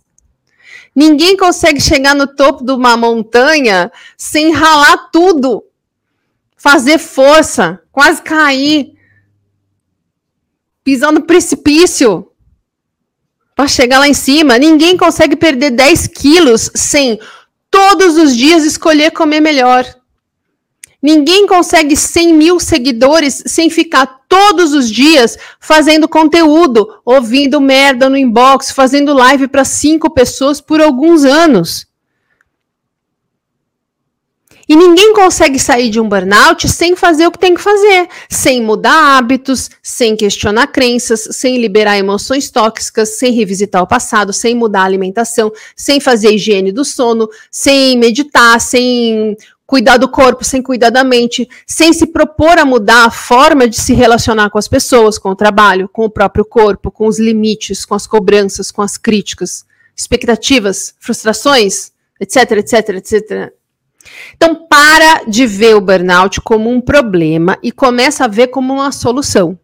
Ninguém consegue chegar no topo de uma montanha sem ralar tudo, fazer força, quase cair, pisar no precipício para chegar lá em cima. Ninguém consegue perder 10 quilos sem todos os dias escolher comer melhor. Ninguém consegue 100 mil seguidores sem ficar todos os dias fazendo conteúdo, ouvindo merda no inbox, fazendo live para cinco pessoas por alguns anos. E ninguém consegue sair de um burnout sem fazer o que tem que fazer, sem mudar hábitos, sem questionar crenças, sem liberar emoções tóxicas, sem revisitar o passado, sem mudar a alimentação, sem fazer higiene do sono, sem meditar, sem cuidar do corpo sem cuidar da mente, sem se propor a mudar a forma de se relacionar com as pessoas, com o trabalho, com o próprio corpo, com os limites, com as cobranças, com as críticas, expectativas, frustrações, etc, etc, etc. Então, para de ver o burnout como um problema e começa a ver como uma solução.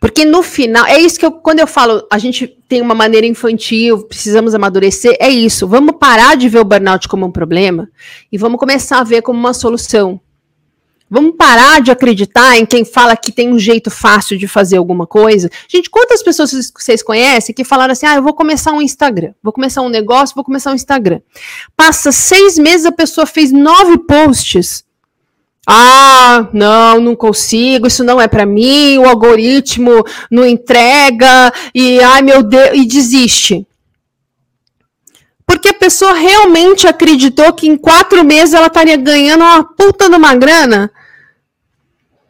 Porque no final, é isso que eu, quando eu falo, a gente tem uma maneira infantil, precisamos amadurecer, é isso. Vamos parar de ver o burnout como um problema e vamos começar a ver como uma solução. Vamos parar de acreditar em quem fala que tem um jeito fácil de fazer alguma coisa. Gente, quantas pessoas vocês conhecem que falaram assim: ah, eu vou começar um Instagram, vou começar um negócio, vou começar um Instagram. Passa seis meses, a pessoa fez nove posts ah, não, não consigo, isso não é para mim, o algoritmo não entrega e ai meu Deus, e desiste. Porque a pessoa realmente acreditou que em quatro meses ela estaria ganhando uma puta de uma grana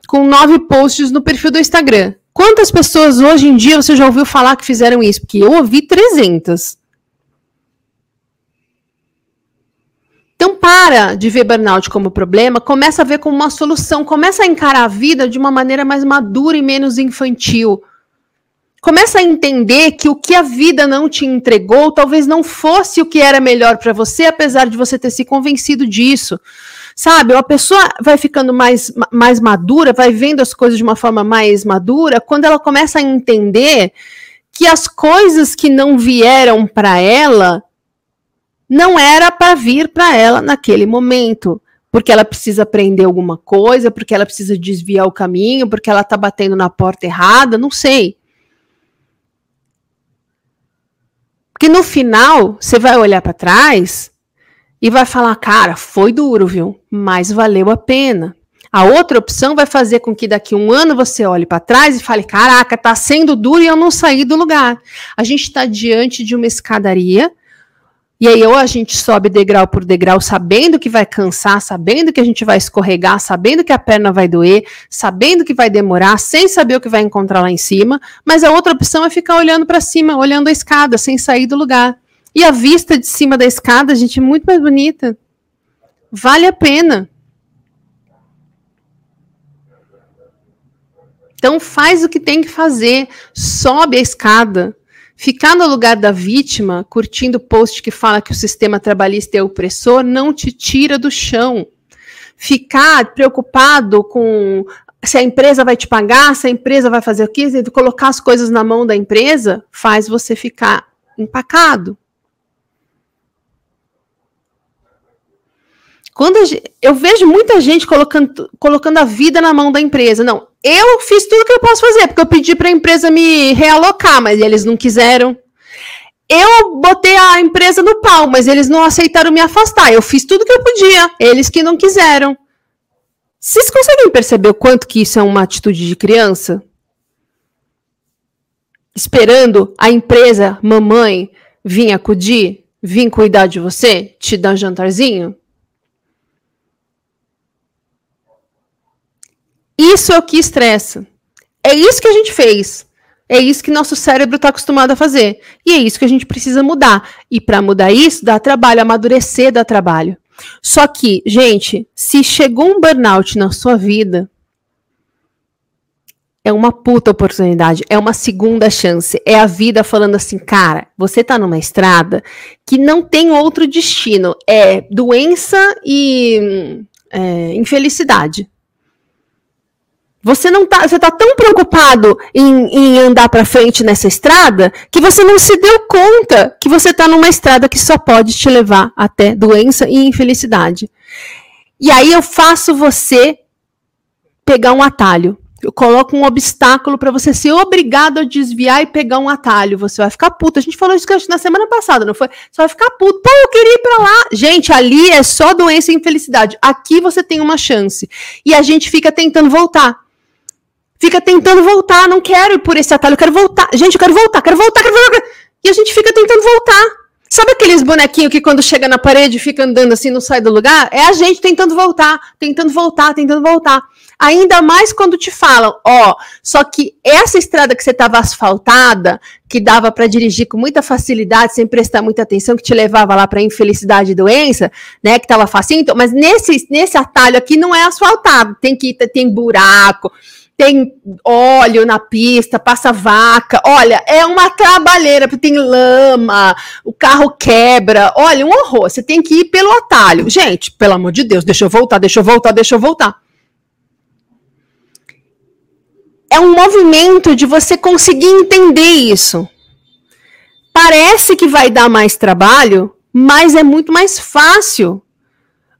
com nove posts no perfil do Instagram. Quantas pessoas hoje em dia você já ouviu falar que fizeram isso? Porque eu ouvi 300. Então para de ver burnout como problema, começa a ver como uma solução, começa a encarar a vida de uma maneira mais madura e menos infantil. Começa a entender que o que a vida não te entregou talvez não fosse o que era melhor para você, apesar de você ter se convencido disso. Sabe, uma pessoa vai ficando mais, mais madura, vai vendo as coisas de uma forma mais madura, quando ela começa a entender que as coisas que não vieram para ela não era para vir para ela naquele momento, porque ela precisa aprender alguma coisa, porque ela precisa desviar o caminho, porque ela está batendo na porta errada, não sei. Porque no final, você vai olhar para trás e vai falar, cara, foi duro, viu? Mas valeu a pena. A outra opção vai fazer com que daqui um ano você olhe para trás e fale: caraca, tá sendo duro e eu não saí do lugar. A gente está diante de uma escadaria. E aí, ou a gente sobe degrau por degrau, sabendo que vai cansar, sabendo que a gente vai escorregar, sabendo que a perna vai doer, sabendo que vai demorar, sem saber o que vai encontrar lá em cima. Mas a outra opção é ficar olhando para cima, olhando a escada, sem sair do lugar. E a vista de cima da escada, gente, é muito mais bonita. Vale a pena. Então faz o que tem que fazer, sobe a escada. Ficar no lugar da vítima, curtindo post que fala que o sistema trabalhista é opressor, não te tira do chão. Ficar preocupado com se a empresa vai te pagar, se a empresa vai fazer o quê, colocar as coisas na mão da empresa, faz você ficar empacado. Quando eu vejo muita gente colocando, colocando a vida na mão da empresa. Não, eu fiz tudo que eu posso fazer, porque eu pedi para a empresa me realocar, mas eles não quiseram. Eu botei a empresa no pau, mas eles não aceitaram me afastar. Eu fiz tudo que eu podia, eles que não quiseram. Vocês conseguem perceber o quanto que isso é uma atitude de criança? Esperando a empresa, mamãe, vir acudir, vir cuidar de você, te dar um jantarzinho? Isso é o que estressa. É isso que a gente fez. É isso que nosso cérebro está acostumado a fazer. E é isso que a gente precisa mudar. E para mudar isso, dá trabalho, amadurecer dá trabalho. Só que, gente, se chegou um burnout na sua vida, é uma puta oportunidade, é uma segunda chance. É a vida falando assim, cara, você tá numa estrada que não tem outro destino. É doença e é, infelicidade. Você não tá, você tá tão preocupado em, em andar para frente nessa estrada que você não se deu conta que você tá numa estrada que só pode te levar até doença e infelicidade. E aí eu faço você pegar um atalho. Eu coloco um obstáculo para você ser obrigado a desviar e pegar um atalho. Você vai ficar puto. A gente falou isso na semana passada, não foi? Você vai ficar puto. Pô, eu queria ir para lá. Gente, ali é só doença e infelicidade. Aqui você tem uma chance. E a gente fica tentando voltar fica tentando voltar, não quero ir por esse atalho, eu quero voltar. Gente, eu quero voltar, quero voltar, quero voltar. E a gente fica tentando voltar. Sabe aqueles bonequinhos que quando chega na parede fica andando assim, não sai do lugar? É a gente tentando voltar, tentando voltar, tentando voltar. Ainda mais quando te falam, ó, só que essa estrada que você estava asfaltada, que dava para dirigir com muita facilidade, sem prestar muita atenção, que te levava lá para infelicidade e doença, né, que estava facinho, então, mas nesse, nesse atalho aqui não é asfaltado, tem que tem buraco, tem óleo na pista, passa vaca. Olha, é uma trabalheira, porque tem lama, o carro quebra. Olha, um horror. Você tem que ir pelo atalho. Gente, pelo amor de Deus, deixa eu voltar, deixa eu voltar, deixa eu voltar. É um movimento de você conseguir entender isso. Parece que vai dar mais trabalho, mas é muito mais fácil.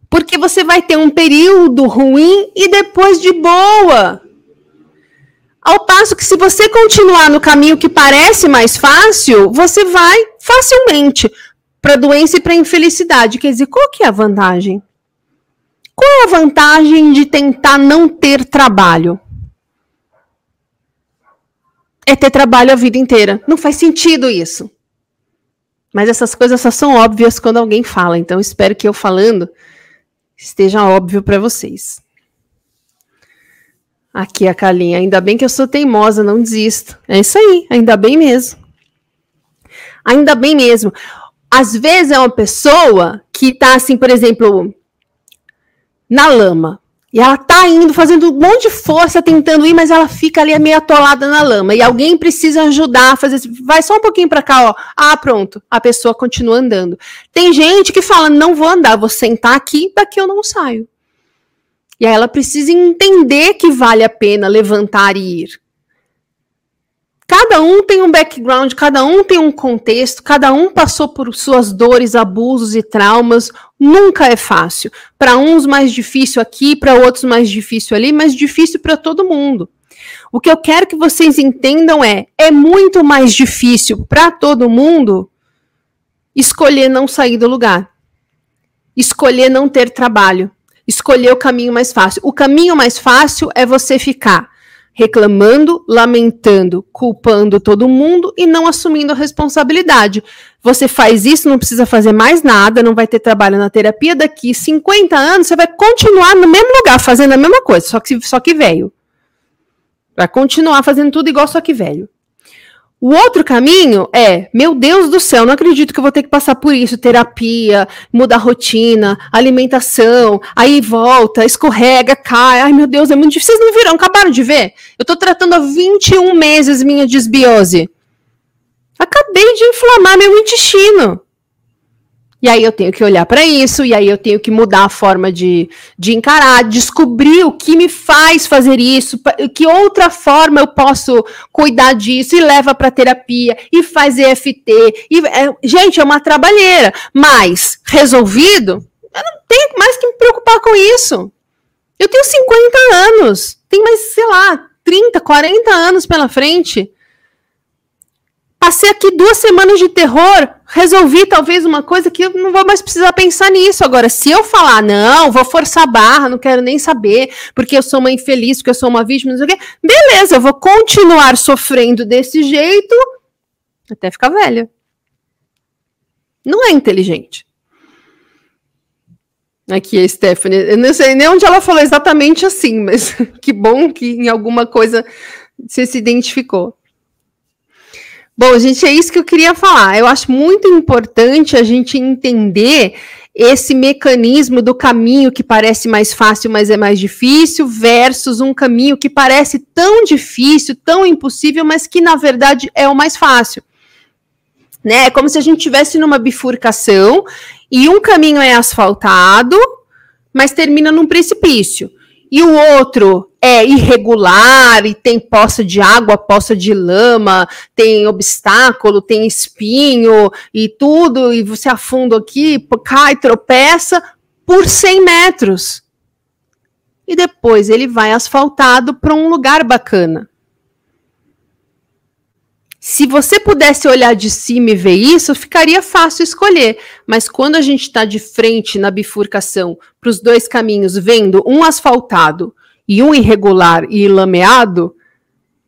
Porque você vai ter um período ruim e depois de boa. Ao passo que, se você continuar no caminho que parece mais fácil, você vai facilmente para doença e para infelicidade. Quer dizer, qual que é a vantagem? Qual é a vantagem de tentar não ter trabalho? É ter trabalho a vida inteira. Não faz sentido isso. Mas essas coisas só são óbvias quando alguém fala. Então, espero que eu falando esteja óbvio para vocês. Aqui a Calinha, ainda bem que eu sou teimosa, não desisto. É isso aí, ainda bem mesmo. Ainda bem mesmo. Às vezes é uma pessoa que tá assim, por exemplo, na lama. E ela tá indo, fazendo um monte de força, tentando ir, mas ela fica ali meio atolada na lama. E alguém precisa ajudar a fazer vai só um pouquinho para cá, ó. Ah, pronto. A pessoa continua andando. Tem gente que fala, não vou andar, vou sentar aqui, daqui eu não saio. E aí ela precisa entender que vale a pena levantar e ir. Cada um tem um background, cada um tem um contexto, cada um passou por suas dores, abusos e traumas. Nunca é fácil. Para uns mais difícil aqui, para outros mais difícil ali, mas difícil para todo mundo. O que eu quero que vocês entendam é: é muito mais difícil para todo mundo escolher não sair do lugar, escolher não ter trabalho, escolher o caminho mais fácil. O caminho mais fácil é você ficar reclamando, lamentando, culpando todo mundo e não assumindo a responsabilidade. Você faz isso, não precisa fazer mais nada, não vai ter trabalho na terapia. Daqui 50 anos, você vai continuar no mesmo lugar, fazendo a mesma coisa, só que, só que velho. Vai continuar fazendo tudo igual, só que velho. O outro caminho é, meu Deus do céu, não acredito que eu vou ter que passar por isso, terapia, mudar rotina, alimentação, aí volta, escorrega, cai, ai meu Deus, é muito difícil. Vocês não viram, acabaram de ver? Eu tô tratando há 21 meses minha desbiose. Acabei de inflamar meu intestino. E aí eu tenho que olhar para isso, e aí eu tenho que mudar a forma de, de encarar, descobrir o que me faz fazer isso, que outra forma eu posso cuidar disso, e leva para terapia, e faz EFT. E, é, gente, é uma trabalheira, mas resolvido, eu não tenho mais que me preocupar com isso. Eu tenho 50 anos, tem mais, sei lá, 30, 40 anos pela frente. Passei aqui duas semanas de terror, resolvi talvez uma coisa que eu não vou mais precisar pensar nisso. Agora, se eu falar, não, vou forçar a barra, não quero nem saber, porque eu sou uma infeliz, porque eu sou uma vítima, não sei o quê, beleza, eu vou continuar sofrendo desse jeito até ficar velha. Não é inteligente. Aqui a Stephanie, eu não sei nem onde ela falou exatamente assim, mas que bom que em alguma coisa você se identificou. Bom, gente, é isso que eu queria falar. Eu acho muito importante a gente entender esse mecanismo do caminho que parece mais fácil, mas é mais difícil, versus um caminho que parece tão difícil, tão impossível, mas que na verdade é o mais fácil. Né? É como se a gente estivesse numa bifurcação e um caminho é asfaltado, mas termina num precipício e o outro é irregular e tem poça de água, poça de lama, tem obstáculo, tem espinho e tudo, e você afunda aqui, cai, tropeça por 100 metros. E depois ele vai asfaltado para um lugar bacana. Se você pudesse olhar de cima e ver isso, ficaria fácil escolher. Mas quando a gente está de frente na bifurcação para os dois caminhos, vendo um asfaltado e um irregular e lameado,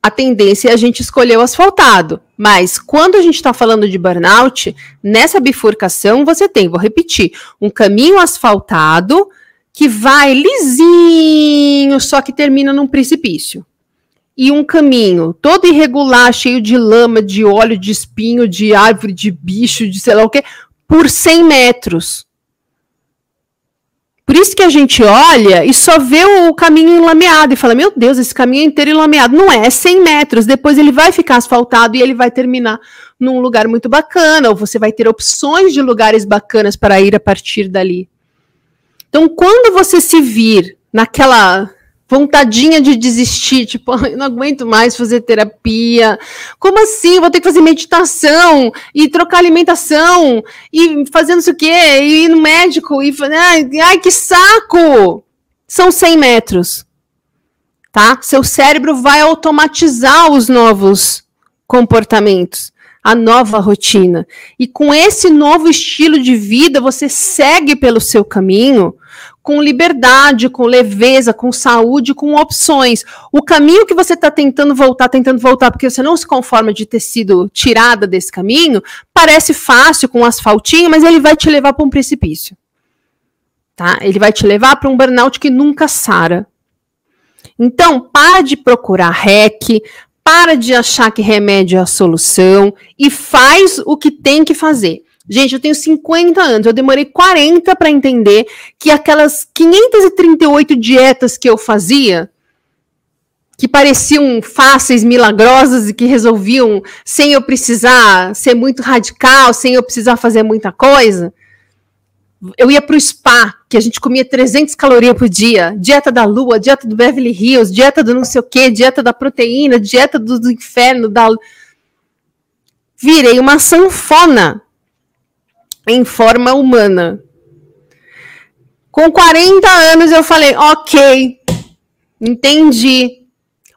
a tendência é a gente escolher o asfaltado. Mas quando a gente está falando de burnout, nessa bifurcação você tem, vou repetir, um caminho asfaltado que vai lisinho, só que termina num precipício e um caminho todo irregular, cheio de lama, de óleo, de espinho, de árvore, de bicho, de sei lá o que, por 100 metros. Por isso que a gente olha e só vê o caminho enlameado e fala: Meu Deus, esse caminho é inteiro enlameado. Não é, é 100 metros. Depois ele vai ficar asfaltado e ele vai terminar num lugar muito bacana, ou você vai ter opções de lugares bacanas para ir a partir dali. Então, quando você se vir naquela vontadinha de desistir, tipo, eu não aguento mais fazer terapia. Como assim? Vou ter que fazer meditação e trocar alimentação e fazer não sei o quê, e ir no médico e ai, ai que saco! São 100 metros. Tá? Seu cérebro vai automatizar os novos comportamentos, a nova rotina. E com esse novo estilo de vida, você segue pelo seu caminho com liberdade, com leveza, com saúde, com opções. O caminho que você está tentando voltar, tentando voltar, porque você não se conforma de ter sido tirada desse caminho, parece fácil com um asfaltinho, mas ele vai te levar para um precipício. Tá? Ele vai te levar para um burnout que nunca sara. Então, para de procurar REC, para de achar que remédio é a solução e faz o que tem que fazer. Gente, eu tenho 50 anos, eu demorei 40 para entender que aquelas 538 dietas que eu fazia, que pareciam fáceis, milagrosas e que resolviam sem eu precisar ser muito radical, sem eu precisar fazer muita coisa. Eu ia para o spa, que a gente comia 300 calorias por dia, dieta da lua, dieta do Beverly Hills, dieta do não sei o quê, dieta da proteína, dieta do, do inferno, da... Virei uma sanfona em forma humana. Com 40 anos eu falei, ok, entendi.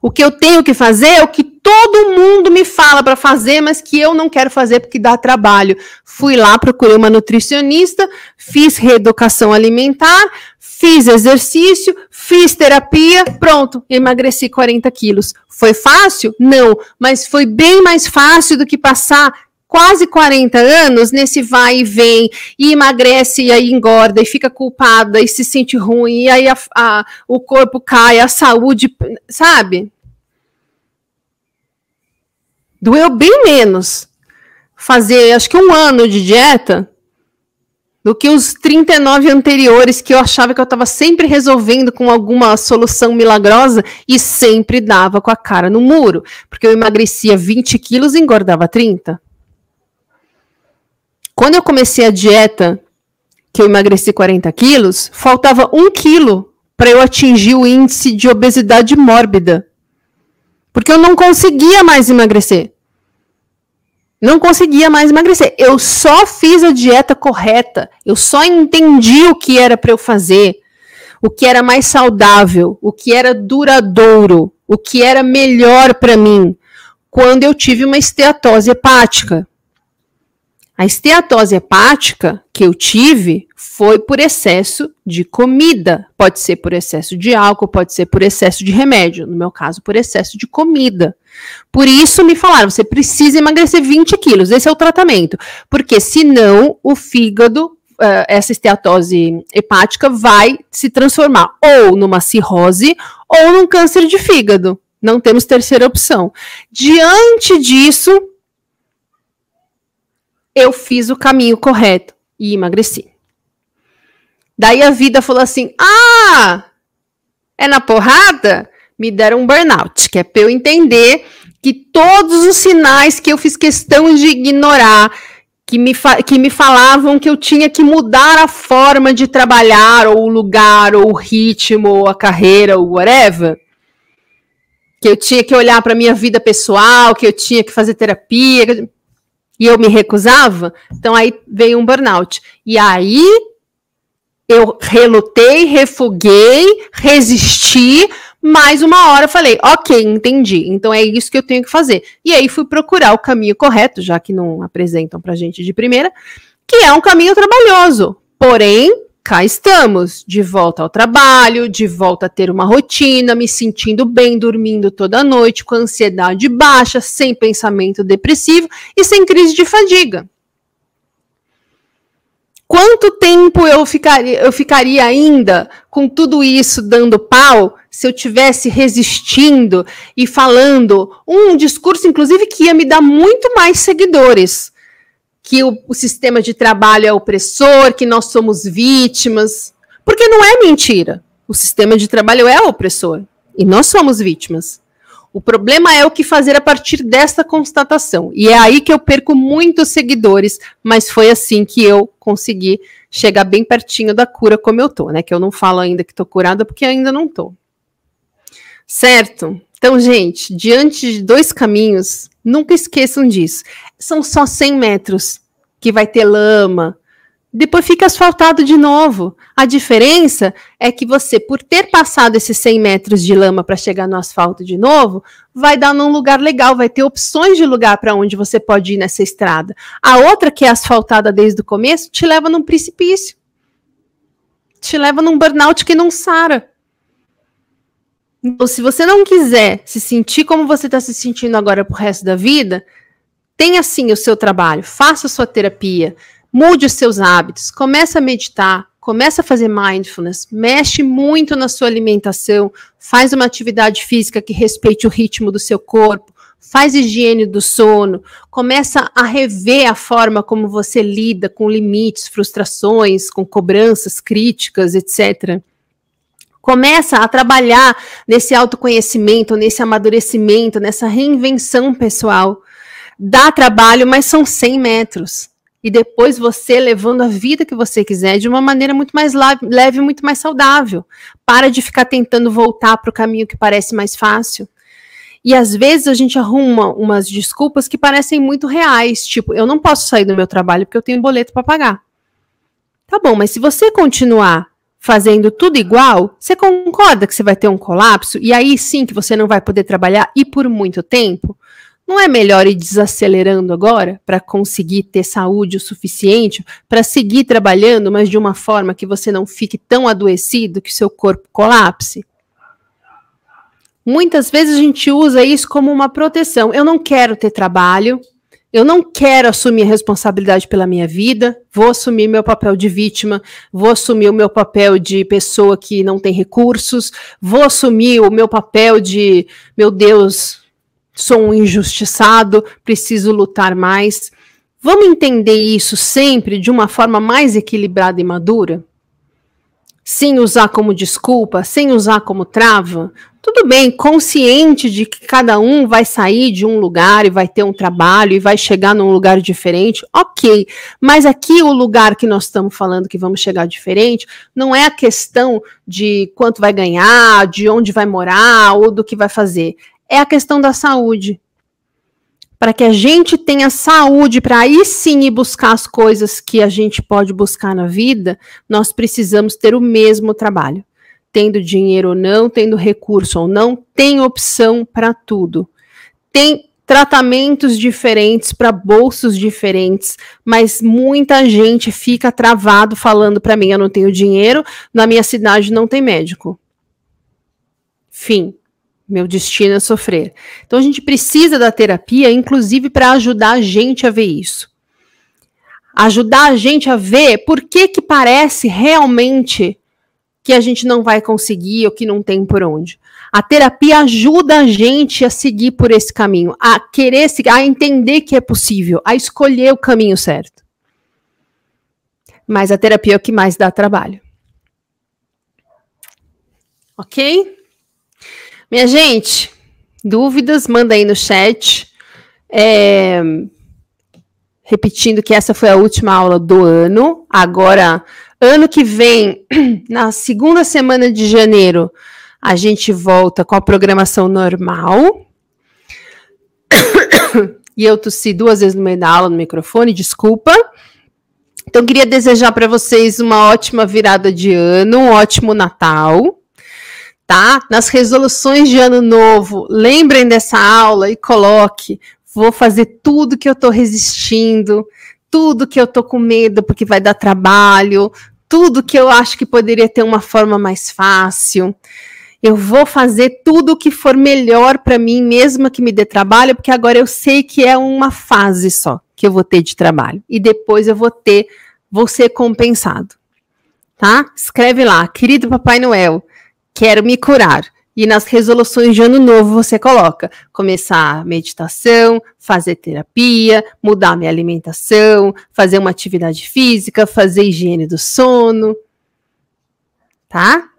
O que eu tenho que fazer é o que todo mundo me fala para fazer, mas que eu não quero fazer porque dá trabalho. Fui lá, procurei uma nutricionista, fiz reeducação alimentar, fiz exercício, fiz terapia, pronto, emagreci 40 quilos. Foi fácil? Não, mas foi bem mais fácil do que passar quase 40 anos nesse vai e vem, e emagrece, e aí engorda, e fica culpada, e se sente ruim, e aí a, a, o corpo cai, a saúde, sabe? Doeu bem menos fazer, acho que um ano de dieta do que os 39 anteriores que eu achava que eu estava sempre resolvendo com alguma solução milagrosa e sempre dava com a cara no muro, porque eu emagrecia 20 quilos e engordava 30. Quando eu comecei a dieta, que eu emagreci 40 quilos, faltava um quilo para eu atingir o índice de obesidade mórbida. Porque eu não conseguia mais emagrecer. Não conseguia mais emagrecer. Eu só fiz a dieta correta. Eu só entendi o que era para eu fazer. O que era mais saudável, o que era duradouro, o que era melhor para mim, quando eu tive uma esteatose hepática. A esteatose hepática que eu tive foi por excesso de comida. Pode ser por excesso de álcool, pode ser por excesso de remédio. No meu caso, por excesso de comida. Por isso me falaram, você precisa emagrecer 20 quilos. Esse é o tratamento. Porque senão o fígado, uh, essa esteatose hepática, vai se transformar ou numa cirrose ou num câncer de fígado. Não temos terceira opção. Diante disso, eu fiz o caminho correto e emagreci. Daí a vida falou assim: ah, é na porrada? Me deram um burnout, que é para eu entender que todos os sinais que eu fiz questão de ignorar, que me, que me falavam que eu tinha que mudar a forma de trabalhar, ou o lugar, ou o ritmo, ou a carreira, ou whatever, que eu tinha que olhar para minha vida pessoal, que eu tinha que fazer terapia e eu me recusava, então aí veio um burnout. E aí eu relutei, refuguei, resisti, mais uma hora falei, ok, entendi, então é isso que eu tenho que fazer. E aí fui procurar o caminho correto, já que não apresentam pra gente de primeira, que é um caminho trabalhoso, porém cá estamos, de volta ao trabalho, de volta a ter uma rotina, me sentindo bem, dormindo toda noite, com ansiedade baixa, sem pensamento depressivo e sem crise de fadiga. Quanto tempo eu ficaria, eu ficaria ainda com tudo isso dando pau se eu tivesse resistindo e falando um discurso, inclusive, que ia me dar muito mais seguidores? Que o, o sistema de trabalho é opressor, que nós somos vítimas. Porque não é mentira. O sistema de trabalho é opressor e nós somos vítimas. O problema é o que fazer a partir desta constatação. E é aí que eu perco muitos seguidores, mas foi assim que eu consegui chegar bem pertinho da cura como eu tô, né? Que eu não falo ainda que tô curada porque ainda não tô. Certo? Então, gente, diante de dois caminhos, nunca esqueçam disso. São só 100 metros que vai ter lama. Depois fica asfaltado de novo. A diferença é que você, por ter passado esses 100 metros de lama para chegar no asfalto de novo, vai dar num lugar legal, vai ter opções de lugar para onde você pode ir nessa estrada. A outra, que é asfaltada desde o começo, te leva num precipício. Te leva num burnout que não sara. Então, se você não quiser se sentir como você está se sentindo agora pro resto da vida, tenha sim o seu trabalho, faça a sua terapia, mude os seus hábitos, comece a meditar, comece a fazer mindfulness, mexe muito na sua alimentação, faz uma atividade física que respeite o ritmo do seu corpo, faz higiene do sono, começa a rever a forma como você lida com limites, frustrações, com cobranças, críticas, etc. Começa a trabalhar nesse autoconhecimento, nesse amadurecimento, nessa reinvenção pessoal. Dá trabalho, mas são 100 metros. E depois você levando a vida que você quiser de uma maneira muito mais leve, muito mais saudável. Para de ficar tentando voltar para o caminho que parece mais fácil. E às vezes a gente arruma umas desculpas que parecem muito reais, tipo, eu não posso sair do meu trabalho porque eu tenho boleto para pagar. Tá bom, mas se você continuar fazendo tudo igual, você concorda que você vai ter um colapso e aí sim que você não vai poder trabalhar e por muito tempo? Não é melhor ir desacelerando agora para conseguir ter saúde o suficiente para seguir trabalhando, mas de uma forma que você não fique tão adoecido que seu corpo colapse? Muitas vezes a gente usa isso como uma proteção. Eu não quero ter trabalho, eu não quero assumir a responsabilidade pela minha vida, vou assumir meu papel de vítima, vou assumir o meu papel de pessoa que não tem recursos, vou assumir o meu papel de, meu Deus, sou um injustiçado, preciso lutar mais. Vamos entender isso sempre de uma forma mais equilibrada e madura? Sem usar como desculpa, sem usar como trava, tudo bem, consciente de que cada um vai sair de um lugar e vai ter um trabalho e vai chegar num lugar diferente, ok. Mas aqui o lugar que nós estamos falando que vamos chegar diferente não é a questão de quanto vai ganhar, de onde vai morar ou do que vai fazer. É a questão da saúde. Para que a gente tenha saúde para aí sim ir buscar as coisas que a gente pode buscar na vida, nós precisamos ter o mesmo trabalho tendo dinheiro ou não, tendo recurso ou não, tem opção para tudo. Tem tratamentos diferentes para bolsos diferentes, mas muita gente fica travado falando para mim, eu não tenho dinheiro, na minha cidade não tem médico. Fim. Meu destino é sofrer. Então a gente precisa da terapia, inclusive para ajudar a gente a ver isso. Ajudar a gente a ver por que que parece realmente que a gente não vai conseguir ou que não tem por onde. A terapia ajuda a gente a seguir por esse caminho, a querer, a entender que é possível, a escolher o caminho certo. Mas a terapia é o que mais dá trabalho. Ok? Minha gente, dúvidas, manda aí no chat. É, repetindo que essa foi a última aula do ano. Agora Ano que vem, na segunda semana de janeiro, a gente volta com a programação normal. e eu tossi duas vezes no meio da aula no microfone, desculpa. Então, queria desejar para vocês uma ótima virada de ano, um ótimo Natal. Tá? Nas resoluções de ano novo, lembrem dessa aula e coloque. Vou fazer tudo que eu estou resistindo, tudo que eu tô com medo porque vai dar trabalho, tudo que eu acho que poderia ter uma forma mais fácil. Eu vou fazer tudo o que for melhor para mim, mesmo que me dê trabalho, porque agora eu sei que é uma fase só que eu vou ter de trabalho. E depois eu vou ter, vou ser compensado. Tá? Escreve lá, querido Papai Noel, quero me curar. E nas resoluções de ano novo você coloca começar meditação, fazer terapia, mudar minha alimentação, fazer uma atividade física, fazer higiene do sono. Tá?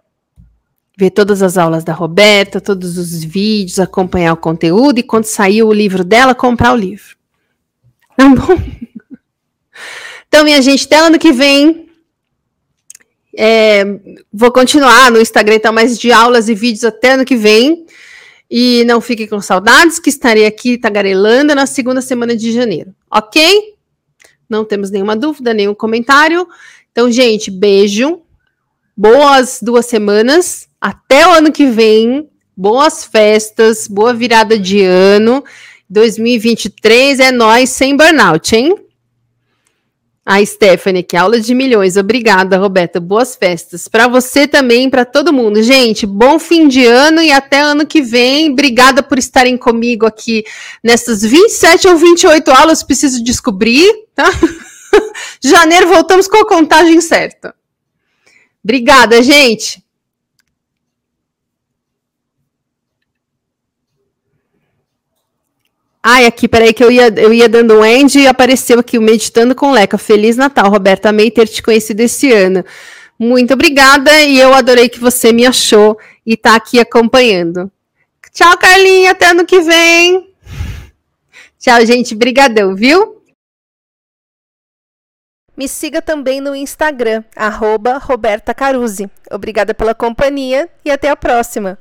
Ver todas as aulas da Roberta, todos os vídeos, acompanhar o conteúdo e quando sair o livro dela, comprar o livro. Tá bom? Então, minha gente, até ano que vem. É, vou continuar no Instagram, então, mais de aulas e vídeos até ano que vem. E não fiquem com saudades, que estarei aqui tagarelando na segunda semana de janeiro. Ok? Não temos nenhuma dúvida, nenhum comentário. Então, gente, beijo. Boas duas semanas. Até o ano que vem. Boas festas. Boa virada de ano. 2023 é nós sem burnout, hein? A Stephanie, que aula de milhões. Obrigada, Roberta. Boas festas. Para você também, para todo mundo. Gente, bom fim de ano e até ano que vem. Obrigada por estarem comigo aqui nessas 27 ou 28 aulas. Preciso descobrir, tá? Janeiro voltamos com a contagem certa. Obrigada, gente. Ai, aqui, peraí, que eu ia, eu ia dando um end e apareceu aqui o Meditando com Leca. Feliz Natal, Roberta. Amei ter te conhecido esse ano. Muito obrigada e eu adorei que você me achou e está aqui acompanhando. Tchau, Carlinha. Até ano que vem. Tchau, gente. Brigadão, viu? Me siga também no Instagram, arroba Roberta Caruzzi. Obrigada pela companhia e até a próxima.